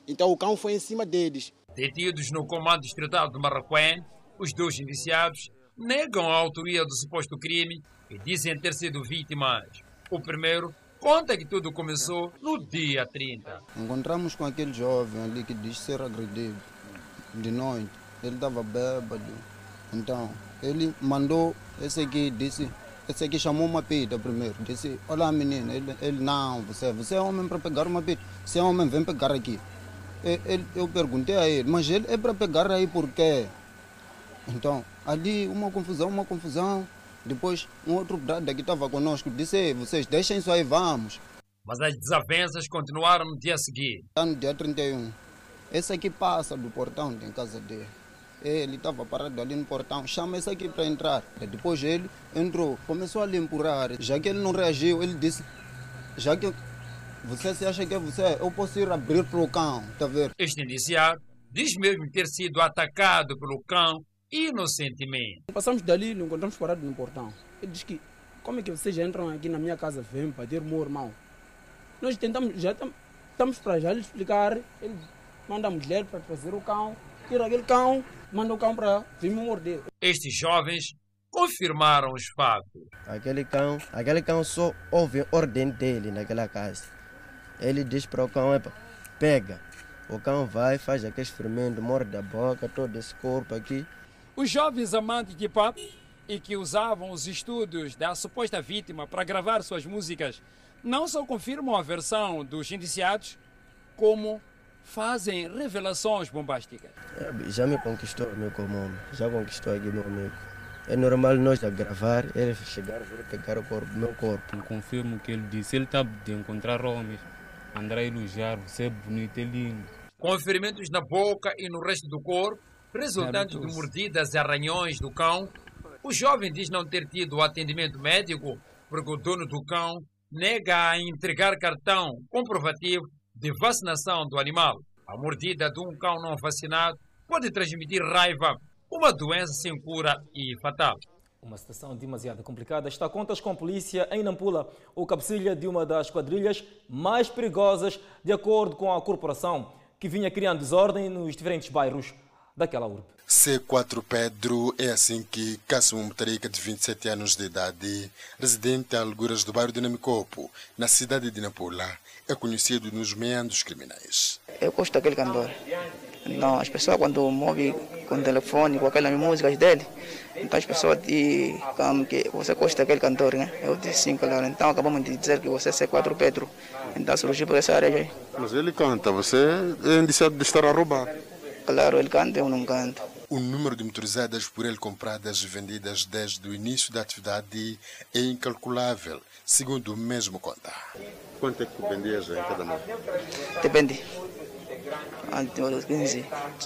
Então o cão foi em cima deles. Detidos no comando distrital de Marraquém, os dois indiciados negam a autoria do suposto crime e dizem ter sido vítimas. O primeiro conta que tudo começou no dia 30. Encontramos com aquele jovem ali que diz ser agredido de noite. Ele estava bêbado. Então, ele mandou, esse aqui disse, esse aqui chamou uma pita primeiro. Disse, olha menina, ele, ele não, você, você é homem para pegar uma pita. Se é homem, vem pegar aqui. Ele, eu perguntei a ele, mas ele é para pegar aí por quê? Então, ali uma confusão, uma confusão. Depois, um outro brother que estava conosco disse, vocês deixem isso aí, vamos. Mas as desavenças continuaram no dia seguinte. Está no dia 31. Esse aqui passa do portão da casa dele. Ele estava parado ali no portão, chama esse aqui para entrar. Depois ele entrou, começou a lhe empurrar. Já que ele não reagiu, ele disse, já que você se acha que é você, eu posso ir abrir para o cão, está a ver? Este indiciado diz mesmo ter sido atacado pelo cão inocentemente. Passamos dali, não encontramos parado no portão. Ele diz que, como é que vocês entram aqui na minha casa, vem bater o meu irmão? Nós tentamos, já estamos para já lhe explicar, ele manda a mulher para trazer o cão, tira aquele cão, manda o cão para vir me morder. Estes jovens confirmaram os fatos. Aquele cão, aquele cão só ouve ordem dele naquela casa. Ele diz para o cão, Epa, pega. O cão vai, faz aquele experimento, morde a boca, todo esse corpo aqui. Os jovens amantes de pop e que usavam os estudos da suposta vítima para gravar suas músicas não só confirmam a versão dos indiciados, como fazem revelações bombásticas. É, já me conquistou, meu comum, já conquistou aqui meu amigo. É normal nós a gravar, ele chegar vir pegar o corpo, meu corpo. Eu confirmo que ele disse, ele está de encontrar homens, andar a elogiar, você é bonito, é lindo. Com ferimentos na boca e no resto do corpo, resultantes de mordidas e arranhões do cão, o jovem diz não ter tido atendimento médico porque o dono do cão nega a entregar cartão comprovativo de vacinação do animal. A mordida de um cão não vacinado pode transmitir raiva, uma doença sem cura e fatal. Uma situação demasiado complicada. Está a contas com a polícia em Nampula, o cabecilha de uma das quadrilhas mais perigosas, de acordo com a corporação, que vinha criando desordem nos diferentes bairros daquela urbe. C4 Pedro é assim que Cássio Mutarica, de 27 anos de idade, residente a alguras do bairro de Namicopo, na cidade de Nampula, é conhecido nos meandros criminais. Eu gosto daquele cantor. Então, as pessoas quando movem com o telefone, com aquelas músicas dele, então as pessoas dizem que você gosta daquele cantor, né? Eu disse sim, claro. Então acabamos de dizer que você é C4 Pedro. Então surgiu por essa área aí. Mas ele canta, você é indiciado de estar a roubar. Claro, ele canta, eu não canto. O número de motorizadas por ele compradas e vendidas desde o início da atividade é incalculável, segundo o mesmo conta. Quanto é que vendias em cada moto? Depende. Antes 15,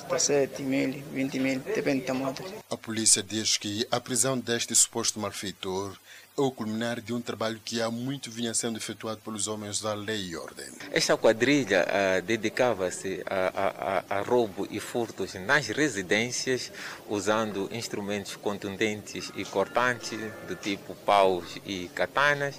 17 mil, 20 mil, depende da moto. A polícia diz que a prisão deste suposto malfeitor é o culminar de um trabalho que há muito vinha sendo efetuado pelos homens da lei e ordem. Esta quadrilha uh, dedicava-se a, a, a, roubo e furtos nas residências, usando instrumentos contundentes e cortantes, do tipo paus e katanas,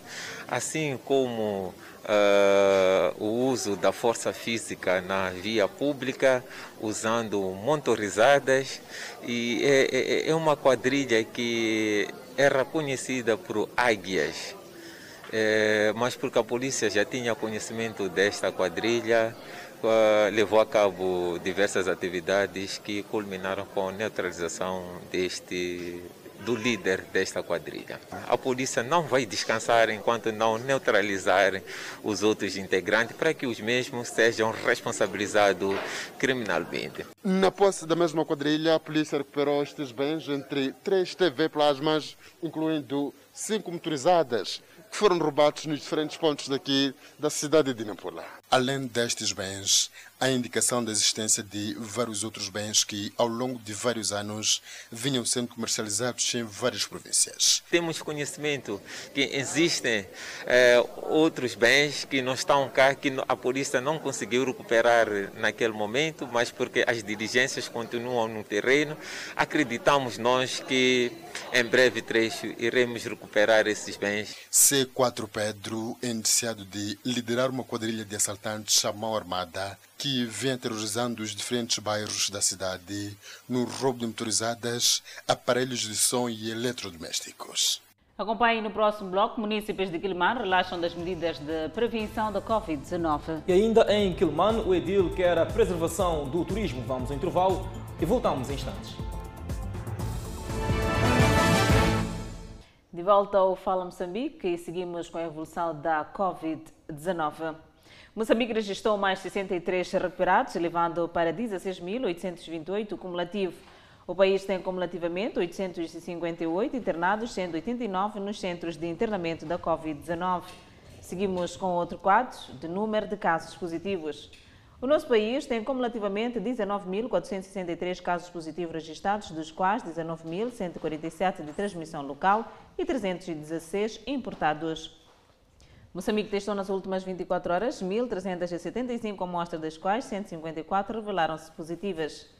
assim como Uh, o uso da força física na via pública, usando motorizadas, e é, é, é uma quadrilha que era conhecida por águias, é, mas porque a polícia já tinha conhecimento desta quadrilha, levou a cabo diversas atividades que culminaram com a neutralização deste do líder desta quadrilha. A polícia não vai descansar enquanto não neutralizar os outros integrantes para que os mesmos sejam responsabilizados criminalmente. Na posse da mesma quadrilha, a polícia recuperou estes bens entre três TV plasmas, incluindo cinco motorizadas, que foram roubados nos diferentes pontos daqui da cidade de Nampula. Além destes bens, há indicação da existência de vários outros bens que, ao longo de vários anos, vinham sendo comercializados em várias províncias. Temos conhecimento que existem é, outros bens que não estão cá, que a polícia não conseguiu recuperar naquele momento, mas porque as diligências continuam no terreno, acreditamos nós que em breve trecho iremos recuperar esses bens. C4 Pedro indiciado de liderar uma quadrilha de assaltantes à mão armada que vem terrorizando os diferentes bairros da cidade no roubo de motorizadas, aparelhos de som e eletrodomésticos. Acompanhe no próximo bloco. Munícipes de Quilman relaxam das medidas de prevenção da Covid-19. E ainda em Quilman, o Edil quer a preservação do turismo. Vamos ao intervalo e voltamos em instantes. De volta ao Fala Moçambique e seguimos com a evolução da Covid-19. Moçambique registrou mais 63 recuperados, elevando para 16.828 o cumulativo. O país tem cumulativamente 858 internados, sendo 89 nos centros de internamento da Covid-19. Seguimos com outro quadro de número de casos positivos. O nosso país tem cumulativamente 19.463 casos positivos registrados, dos quais 19.147 de transmissão local e 316 importados. Moçambique testou nas últimas 24 horas 1.375 amostras, das quais 154 revelaram-se positivas.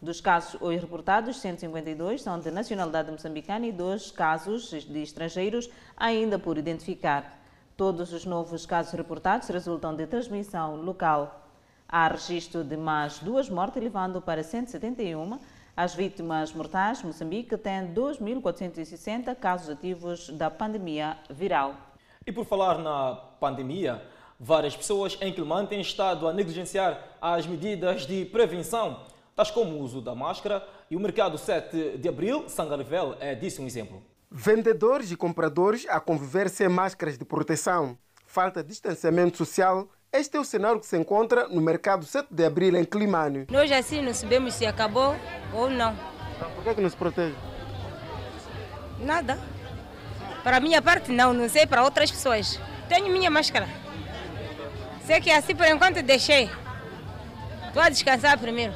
Dos casos hoje reportados, 152 são de nacionalidade moçambicana e dois casos de estrangeiros ainda por identificar. Todos os novos casos reportados resultam de transmissão local. Há registro de mais duas mortes, levando para 171 as vítimas mortais. Moçambique tem 2.460 casos ativos da pandemia viral. E por falar na pandemia, várias pessoas em Quilman têm estado a negligenciar as medidas de prevenção, tais como o uso da máscara, e o mercado 7 de abril, Sangarvel, é disso um exemplo. Vendedores e compradores a conviver sem máscaras de proteção, falta de distanciamento social este é o cenário que se encontra no mercado 7 de abril em Climânio. Nós assim não sabemos se acabou ou não. Por que, é que não se protege? Nada. Para a minha parte não, não sei para outras pessoas. Tenho minha máscara. Sei que assim por enquanto deixei. Estou a descansar primeiro.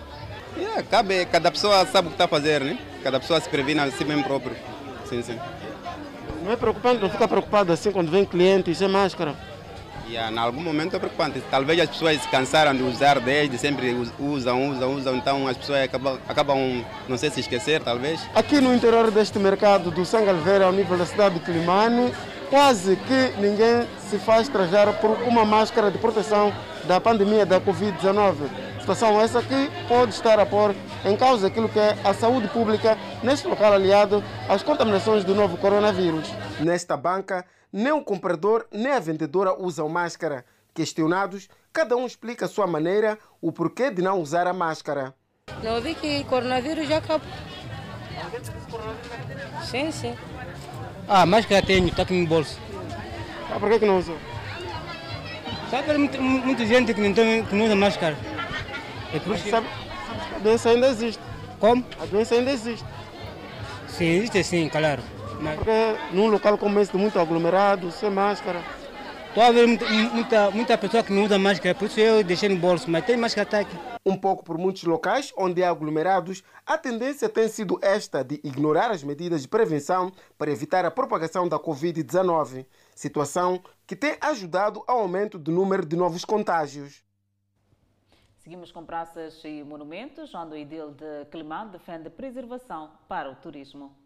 Yeah, cabe, cada pessoa sabe o que está a fazer, né? Cada pessoa se previne a si mesmo próprio. Sim, sim. Não é preocupante, não fica preocupado assim quando vem cliente sem máscara? Yeah, em algum momento é preocupante. Talvez as pessoas se cansaram de usar desde sempre usam, usam, usam, então as pessoas acabam, acabam não sei se esquecer, talvez. Aqui no interior deste mercado do Sangalveira, ao nível da cidade de Climane, quase que ninguém se faz trajar por uma máscara de proteção da pandemia da Covid-19. Situação essa que pode estar a pôr em causa aquilo que é a saúde pública neste local aliado às contaminações do novo coronavírus. Nesta banca, nem o comprador nem a vendedora usam máscara. Questionados, cada um explica a sua maneira o porquê de não usar a máscara. Não vi que o coronavírus já acabou. Sim, sim. Ah, máscara tenho, está aqui no bolso. Ah, por que, que não usou? Sabe, muita, muita gente que não, tem, que não usa máscara. É por isso sabe, a doença ainda existe. Como? A doença ainda existe. Sim, existe sim, claro. Mas... Porque num local como esse, muito aglomerado, sem máscara. Estou a ver muita, muita, muita pessoa que não usa máscara, por isso eu deixei no bolso, mas tem máscara até aqui. Um pouco por muitos locais onde há aglomerados, a tendência tem sido esta de ignorar as medidas de prevenção para evitar a propagação da Covid-19, situação que tem ajudado ao aumento do número de novos contágios. Seguimos com praças e monumentos, onde o Idil de Climão defende preservação para o turismo.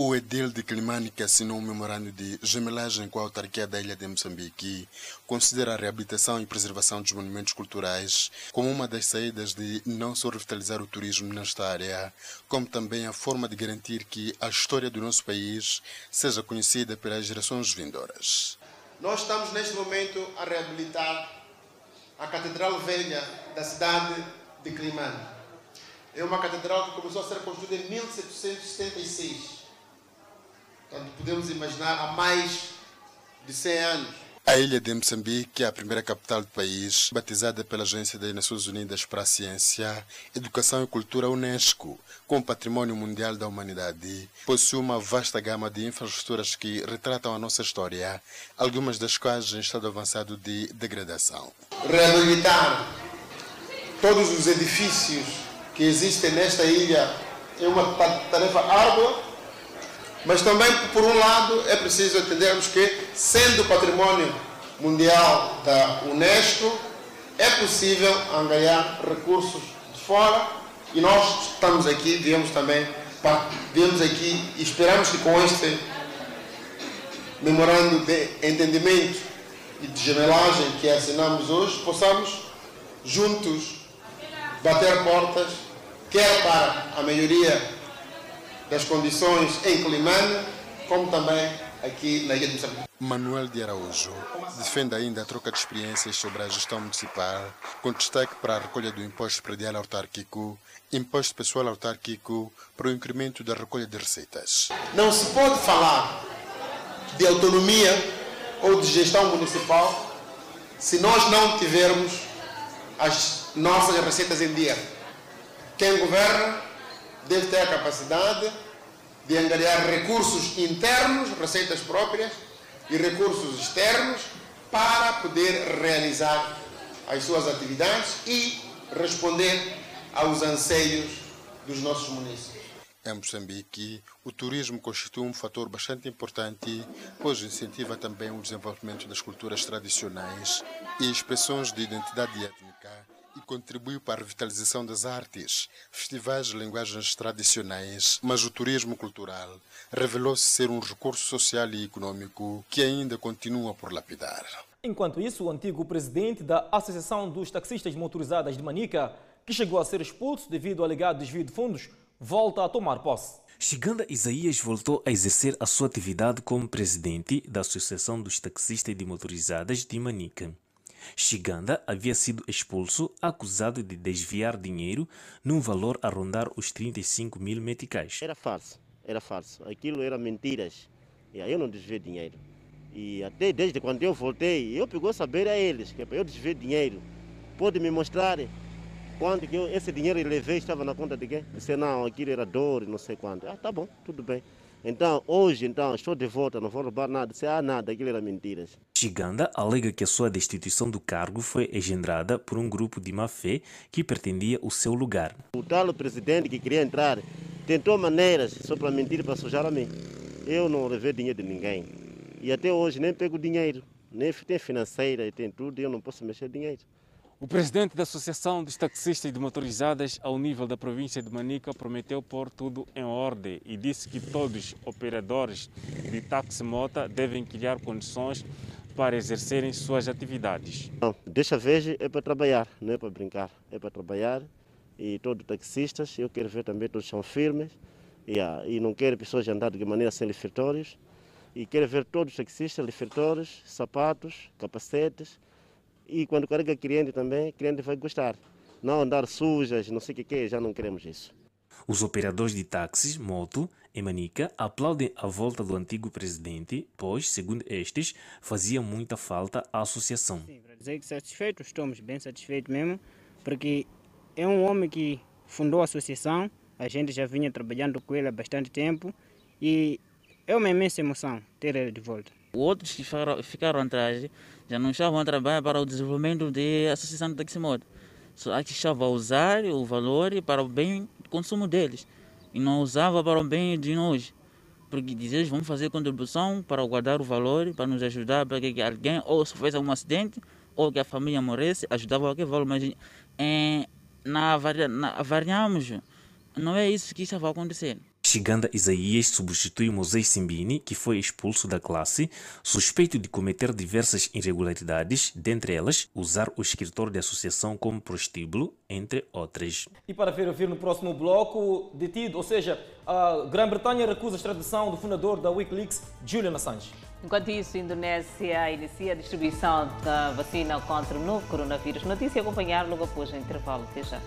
O edil de Climane, que assinou um memorando de gemelagem com a autarquia da ilha de Moçambique, considera a reabilitação e preservação dos monumentos culturais como uma das saídas de não só revitalizar o turismo nesta área, como também a forma de garantir que a história do nosso país seja conhecida pelas gerações vindouras. Nós estamos neste momento a reabilitar a Catedral Velha da cidade de Climane. É uma catedral que começou a ser construída em 1776. Portanto, podemos imaginar há mais de 100 anos. A ilha de Moçambique é a primeira capital do país, batizada pela Agência das Nações Unidas para a Ciência, Educação e Cultura Unesco, como Patrimônio Mundial da Humanidade. Possui uma vasta gama de infraestruturas que retratam a nossa história, algumas das quais em estado avançado de degradação. Reabilitar todos os edifícios que existem nesta ilha é uma tarefa árdua, mas também, por um lado, é preciso entendermos que, sendo patrimônio mundial da Unesco, é possível angariar recursos de fora e nós estamos aqui, viemos também, viemos aqui e esperamos que com este memorando de entendimento e de gemelagem que assinamos hoje, possamos juntos bater portas, quer para a melhoria das condições em Climane, como também aqui na Ilha de Moçambique. Manuel de Araújo defende ainda a troca de experiências sobre a gestão municipal, com destaque para a recolha do imposto predial autárquico, imposto pessoal autárquico para o incremento da recolha de receitas. Não se pode falar de autonomia ou de gestão municipal se nós não tivermos as nossas receitas em dia. Quem governa deve ter a capacidade de angariar recursos internos, receitas próprias, e recursos externos para poder realizar as suas atividades e responder aos anseios dos nossos municípios. Em Moçambique, o turismo constitui um fator bastante importante, pois incentiva também o desenvolvimento das culturas tradicionais e expressões de identidade étnica e contribuiu para a revitalização das artes, festivais de linguagens tradicionais, mas o turismo cultural revelou-se ser um recurso social e econômico que ainda continua por lapidar. Enquanto isso, o antigo presidente da Associação dos Taxistas Motorizadas de Manica, que chegou a ser expulso devido ao alegado desvio de fundos, volta a tomar posse. Cheganda Isaías voltou a exercer a sua atividade como presidente da Associação dos Taxistas de Motorizadas de Manica. Chiganda havia sido expulso acusado de desviar dinheiro num valor a rondar os 35 mil meticais. Era falso, era falso. Aquilo era mentiras. Eu não desviei dinheiro. E até desde quando eu voltei, eu pegou saber a eles que eu desviei dinheiro. Pode me mostrar quando que eu, esse dinheiro eu levei estava na conta de quem? Disse, não, aquilo era dor, não sei quanto. Ah, tá bom, tudo bem. Então, hoje, então, estou de volta, não vou roubar nada. Se há nada, aquilo era mentiras. Chiganda alega que a sua destituição do cargo foi engendrada por um grupo de má-fé que pretendia o seu lugar. O tal presidente que queria entrar tentou maneiras só para mentir, para sujar a mim. Eu não levei dinheiro de ninguém. E até hoje nem pego dinheiro. Nem tem financeira e tem tudo, e eu não posso mexer dinheiro. O presidente da Associação dos Taxistas de Motorizadas ao nível da província de Manica prometeu pôr tudo em ordem e disse que todos os operadores de táxi-mota devem criar condições para exercerem suas atividades. Não, desta vez é para trabalhar, não é para brincar, é para trabalhar. E todos taxistas, eu quero ver também todos são firmes. E não quero pessoas andar de maneira sem refletórios e quero ver todos os taxistas, refletores, sapatos, capacetes, e quando carrega cliente também, cliente vai gostar. Não andar sujas, não sei o que, que já não queremos isso. Os operadores de táxis, moto e manica aplaudem a volta do antigo presidente, pois, segundo estes, fazia muita falta à associação. Sim, para dizer que satisfeitos, estamos bem satisfeitos mesmo, porque é um homem que fundou a associação, a gente já vinha trabalhando com ele há bastante tempo e é uma imensa emoção ter ele de volta. Outros que ficaram atrás já não estavam a trabalhar para o desenvolvimento da associação de taximoto. Só que estavam a usar o valor para o bem de consumo deles. E não usava para o bem de nós. Porque dizer vamos fazer contribuição para guardar o valor, para nos ajudar, para que alguém ou sofresse algum acidente, ou que a família morresse, ajudava aquele valor. Mas é, na, na, variamos, não é isso que estava acontecendo. Chiganda Isaías substitui Moisés Simbini, que foi expulso da classe, suspeito de cometer diversas irregularidades, dentre elas usar o escritor de associação como prostíbulo, entre outras. E para ver ouvir no próximo bloco, detido, ou seja, a Grã-Bretanha recusa a extradição do fundador da Wikileaks, Julian Assange. Enquanto isso, a Indonésia inicia a distribuição da vacina contra o novo coronavírus. Notícia a acompanhar logo após o intervalo. Até já.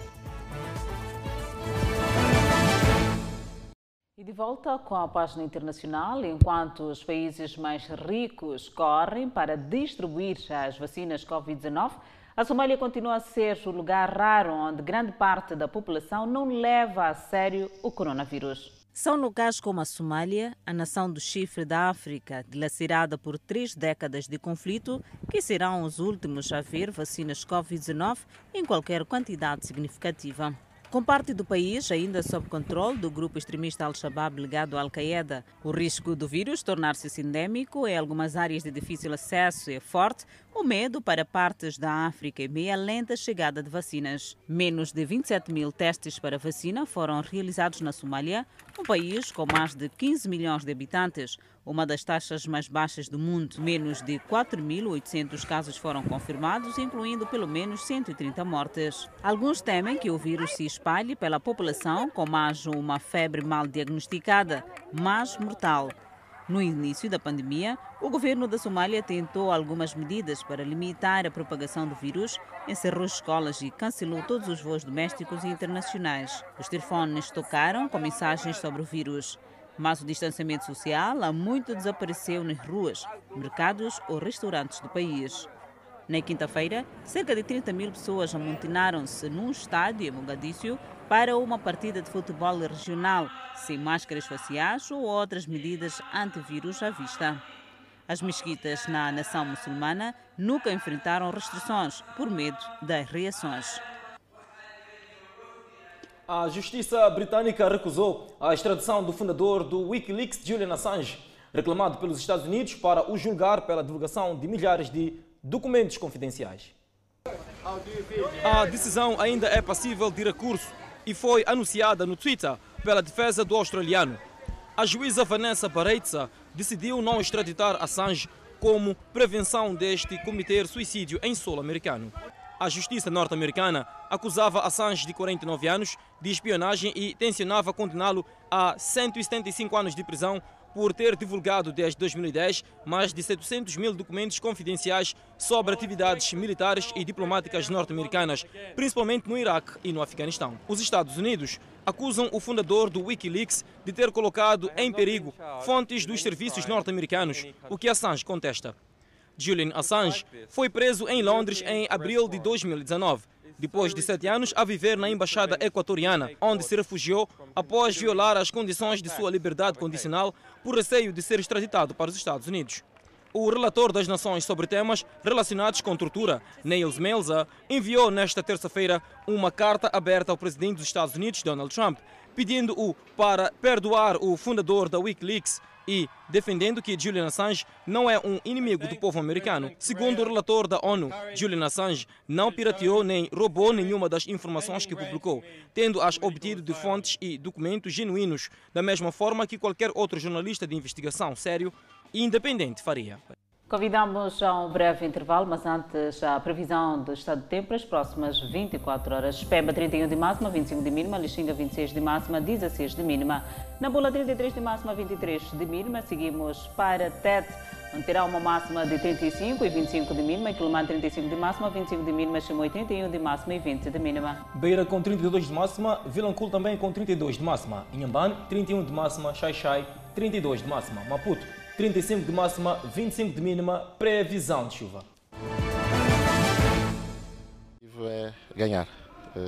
E de volta com a página internacional, enquanto os países mais ricos correm para distribuir as vacinas Covid-19, a Somália continua a ser o lugar raro onde grande parte da população não leva a sério o coronavírus. São locais como a Somália, a nação do chifre da África, dilacerada por três décadas de conflito, que serão os últimos a ver vacinas Covid-19 em qualquer quantidade significativa. Com parte do país ainda sob controle do grupo extremista Al-Shabaab ligado à Al-Qaeda, o risco do vírus tornar-se endêmico em algumas áreas de difícil acesso é forte, o medo para partes da África e meia lenta chegada de vacinas. Menos de 27 mil testes para vacina foram realizados na Somália, um país com mais de 15 milhões de habitantes, uma das taxas mais baixas do mundo. Menos de 4.800 casos foram confirmados, incluindo pelo menos 130 mortes. Alguns temem que o vírus se espalhe pela população com mais uma febre mal diagnosticada, mas mortal. No início da pandemia, o governo da Somália tentou algumas medidas para limitar a propagação do vírus, encerrou escolas e cancelou todos os voos domésticos e internacionais. Os telefones tocaram com mensagens sobre o vírus. Mas o distanciamento social há muito desapareceu nas ruas, mercados ou restaurantes do país. Na quinta-feira, cerca de 30 mil pessoas amontinaram-se num estádio em Mogadíscio para uma partida de futebol regional, sem máscaras faciais ou outras medidas antivírus à vista. As mesquitas na nação muçulmana nunca enfrentaram restrições por medo das reações. A justiça britânica recusou a extradição do fundador do Wikileaks, Julian Assange, reclamado pelos Estados Unidos para o julgar pela divulgação de milhares de documentos confidenciais. A decisão ainda é passível de recurso e foi anunciada no Twitter pela defesa do australiano. A juíza Vanessa Bareitza decidiu não extraditar Assange como prevenção deste cometer suicídio em solo americano. A justiça norte-americana acusava Assange, de 49 anos, de espionagem e tensionava condená-lo a 175 anos de prisão por ter divulgado desde 2010 mais de 700 mil documentos confidenciais sobre atividades militares e diplomáticas norte-americanas, principalmente no Iraque e no Afeganistão. Os Estados Unidos acusam o fundador do Wikileaks de ter colocado em perigo fontes dos serviços norte-americanos, o que Assange contesta. Julian Assange foi preso em Londres em abril de 2019, depois de sete anos a viver na embaixada equatoriana, onde se refugiou após violar as condições de sua liberdade condicional por receio de ser extraditado para os Estados Unidos. O relator das Nações sobre temas relacionados com tortura, Niels Melzer, enviou nesta terça-feira uma carta aberta ao presidente dos Estados Unidos, Donald Trump, pedindo-o para perdoar o fundador da Wikileaks e defendendo que Julian Assange não é um inimigo do povo americano. Segundo o relator da ONU, Julian Assange não pirateou nem roubou nenhuma das informações que publicou, tendo-as obtido de fontes e documentos genuínos, da mesma forma que qualquer outro jornalista de investigação sério e independente faria. Convidamos a um breve intervalo, mas antes a previsão do estado de tempo para as próximas 24 horas. Pemba 31 de máxima, 25 de mínima, Lixinga 26 de máxima, 16 de mínima. Na Bula 33 de máxima, 23 de mínima. Seguimos para Tete, onde terá uma máxima de 35 e 25 de mínima. Quilomar 35 de máxima, 25 de mínima, Chimoio 31 de máxima e 20 de mínima. Beira com 32 de máxima, Vilanculo também com 32 de máxima. Inhambane 31 de máxima, Xai-Xai 32 de máxima. Maputo 35 de máxima, 25 de mínima, previsão de chuva. É ganhar.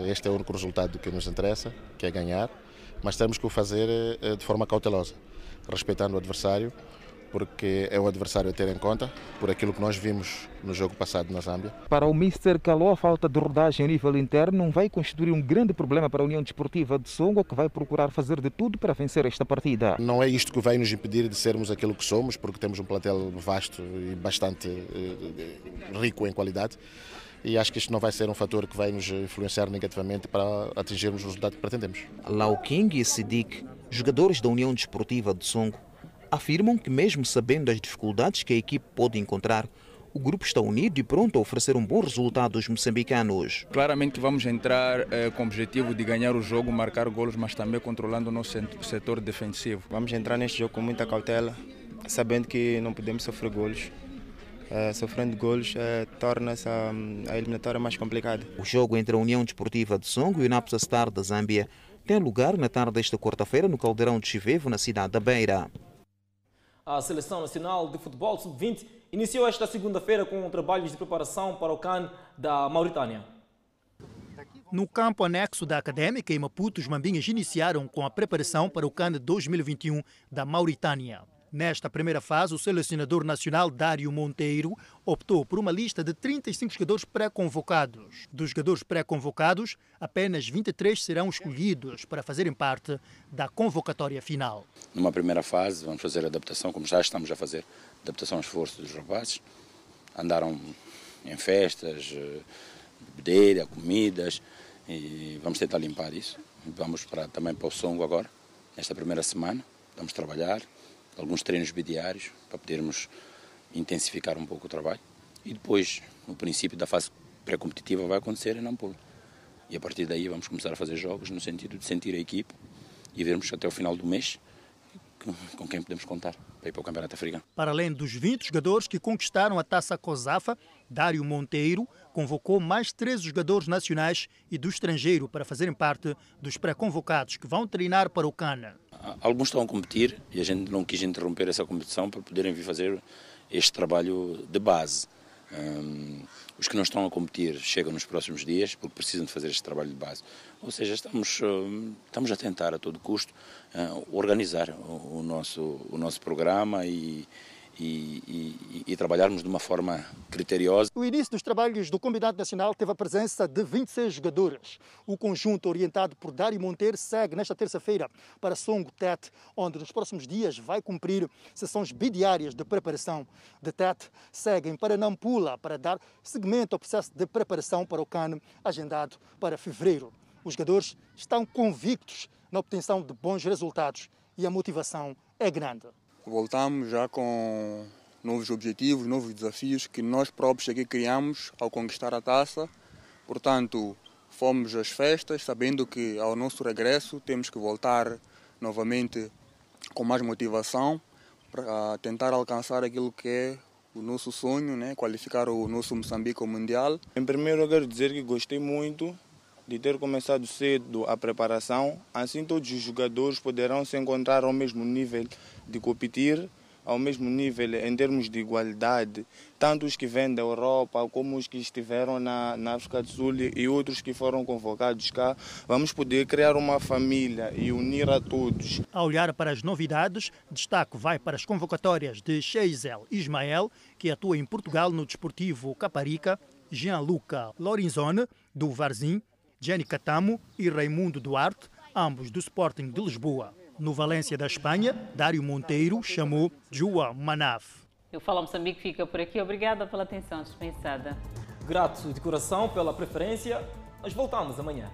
Este é o único resultado que nos interessa, que é ganhar, mas temos que o fazer eh, de forma cautelosa, respeitando o adversário, porque é um adversário a ter em conta, por aquilo que nós vimos no jogo passado na Zâmbia. Para o Mister Caló, a falta de rodagem a nível interno não vai constituir um grande problema para a União Desportiva de Songo, que vai procurar fazer de tudo para vencer esta partida. Não é isto que vai nos impedir de sermos aquilo que somos, porque temos um plantel vasto e bastante eh, rico em qualidade e acho que isto não vai ser um fator que vai nos influenciar negativamente para atingirmos o resultado que pretendemos. Lau King e Sidik Jogadores da União Desportiva de Songo afirmam que, mesmo sabendo as dificuldades que a equipe pode encontrar, o grupo está unido e pronto a oferecer um bom resultado aos moçambicanos. Claramente vamos entrar eh, com o objetivo de ganhar o jogo, marcar golos, mas também controlando o nosso setor defensivo. Vamos entrar neste jogo com muita cautela, sabendo que não podemos sofrer golos. Eh, sofrendo golos eh, torna-se a, a eliminatória mais complicada. O jogo entre a União Desportiva de Songo e o Napsa Star da Zâmbia tem lugar na tarde desta quarta-feira no Caldeirão de Chivevo, na cidade da Beira. A Seleção Nacional de Futebol Sub-20 iniciou esta segunda-feira com trabalhos de preparação para o CAN da Mauritânia. No campo anexo da Académica, em Maputo, os mambinhas iniciaram com a preparação para o CAN 2021 da Mauritânia. Nesta primeira fase, o selecionador nacional Dário Monteiro optou por uma lista de 35 jogadores pré-convocados. Dos jogadores pré-convocados, apenas 23 serão escolhidos para fazerem parte da convocatória final. Numa primeira fase, vamos fazer adaptação, como já estamos a fazer, adaptação ao esforço dos rapazes. Andaram em festas, eh, bebedeira, comidas, e vamos tentar limpar isso. Vamos para, também para o Songo agora, nesta primeira semana. Vamos trabalhar, alguns treinos bidiários para podermos intensificar um pouco o trabalho. E depois, no princípio da fase pré-competitiva, vai acontecer em Nampula. E a partir daí vamos começar a fazer jogos no sentido de sentir a equipe e vermos até o final do mês com quem podemos contar para ir para o Campeonato Africano. Para além dos 20 jogadores que conquistaram a taça COSAFA, Dário Monteiro convocou mais 13 jogadores nacionais e do estrangeiro para fazerem parte dos pré-convocados que vão treinar para o Cana. Alguns estão a competir e a gente não quis interromper essa competição para poderem vir fazer este trabalho de base. Um, os que não estão a competir chegam nos próximos dias porque precisam de fazer este trabalho de base. Ou seja, estamos, estamos a tentar a todo custo uh, organizar o, o, nosso, o nosso programa e, e, e, e, trabalharmos de uma forma criteriosa. O início dos trabalhos do Combinado Nacional teve a presença de 26 jogadores. O conjunto orientado por Dário Monteiro segue nesta terça-feira para Songo Tete, onde nos próximos dias vai cumprir sessões bidiárias de preparação. De Tete seguem para Nampula para dar seguimento ao processo de preparação para o CAN agendado para fevereiro. Os jogadores estão convictos na obtenção de bons resultados e a motivação é grande voltamos já com novos objetivos, novos desafios que nós próprios aqui criamos ao conquistar a taça. Portanto, fomos às festas sabendo que ao nosso regresso temos que voltar novamente com mais motivação para tentar alcançar aquilo que é o nosso sonho, né? qualificar o nosso Moçambique ao Mundial. Em primeiro lugar, dizer que gostei muito de ter começado cedo a preparação, assim todos os jogadores poderão se encontrar ao mesmo nível de competir, ao mesmo nível em termos de igualdade, tanto os que vêm da Europa como os que estiveram na, na África do Sul e outros que foram convocados cá. Vamos poder criar uma família e unir a todos. A olhar para as novidades, destaque vai para as convocatórias de Sheisel Ismael, que atua em Portugal no Desportivo Caparica, Gianluca Lorenzone, do Varzim, Jenny Catamo e Raimundo Duarte, ambos do Sporting de Lisboa. No Valência da Espanha, Dário Monteiro chamou João Manaf. O Fala Moçambique fica por aqui. Obrigada pela atenção dispensada. Grato de coração pela preferência. Nós voltamos amanhã.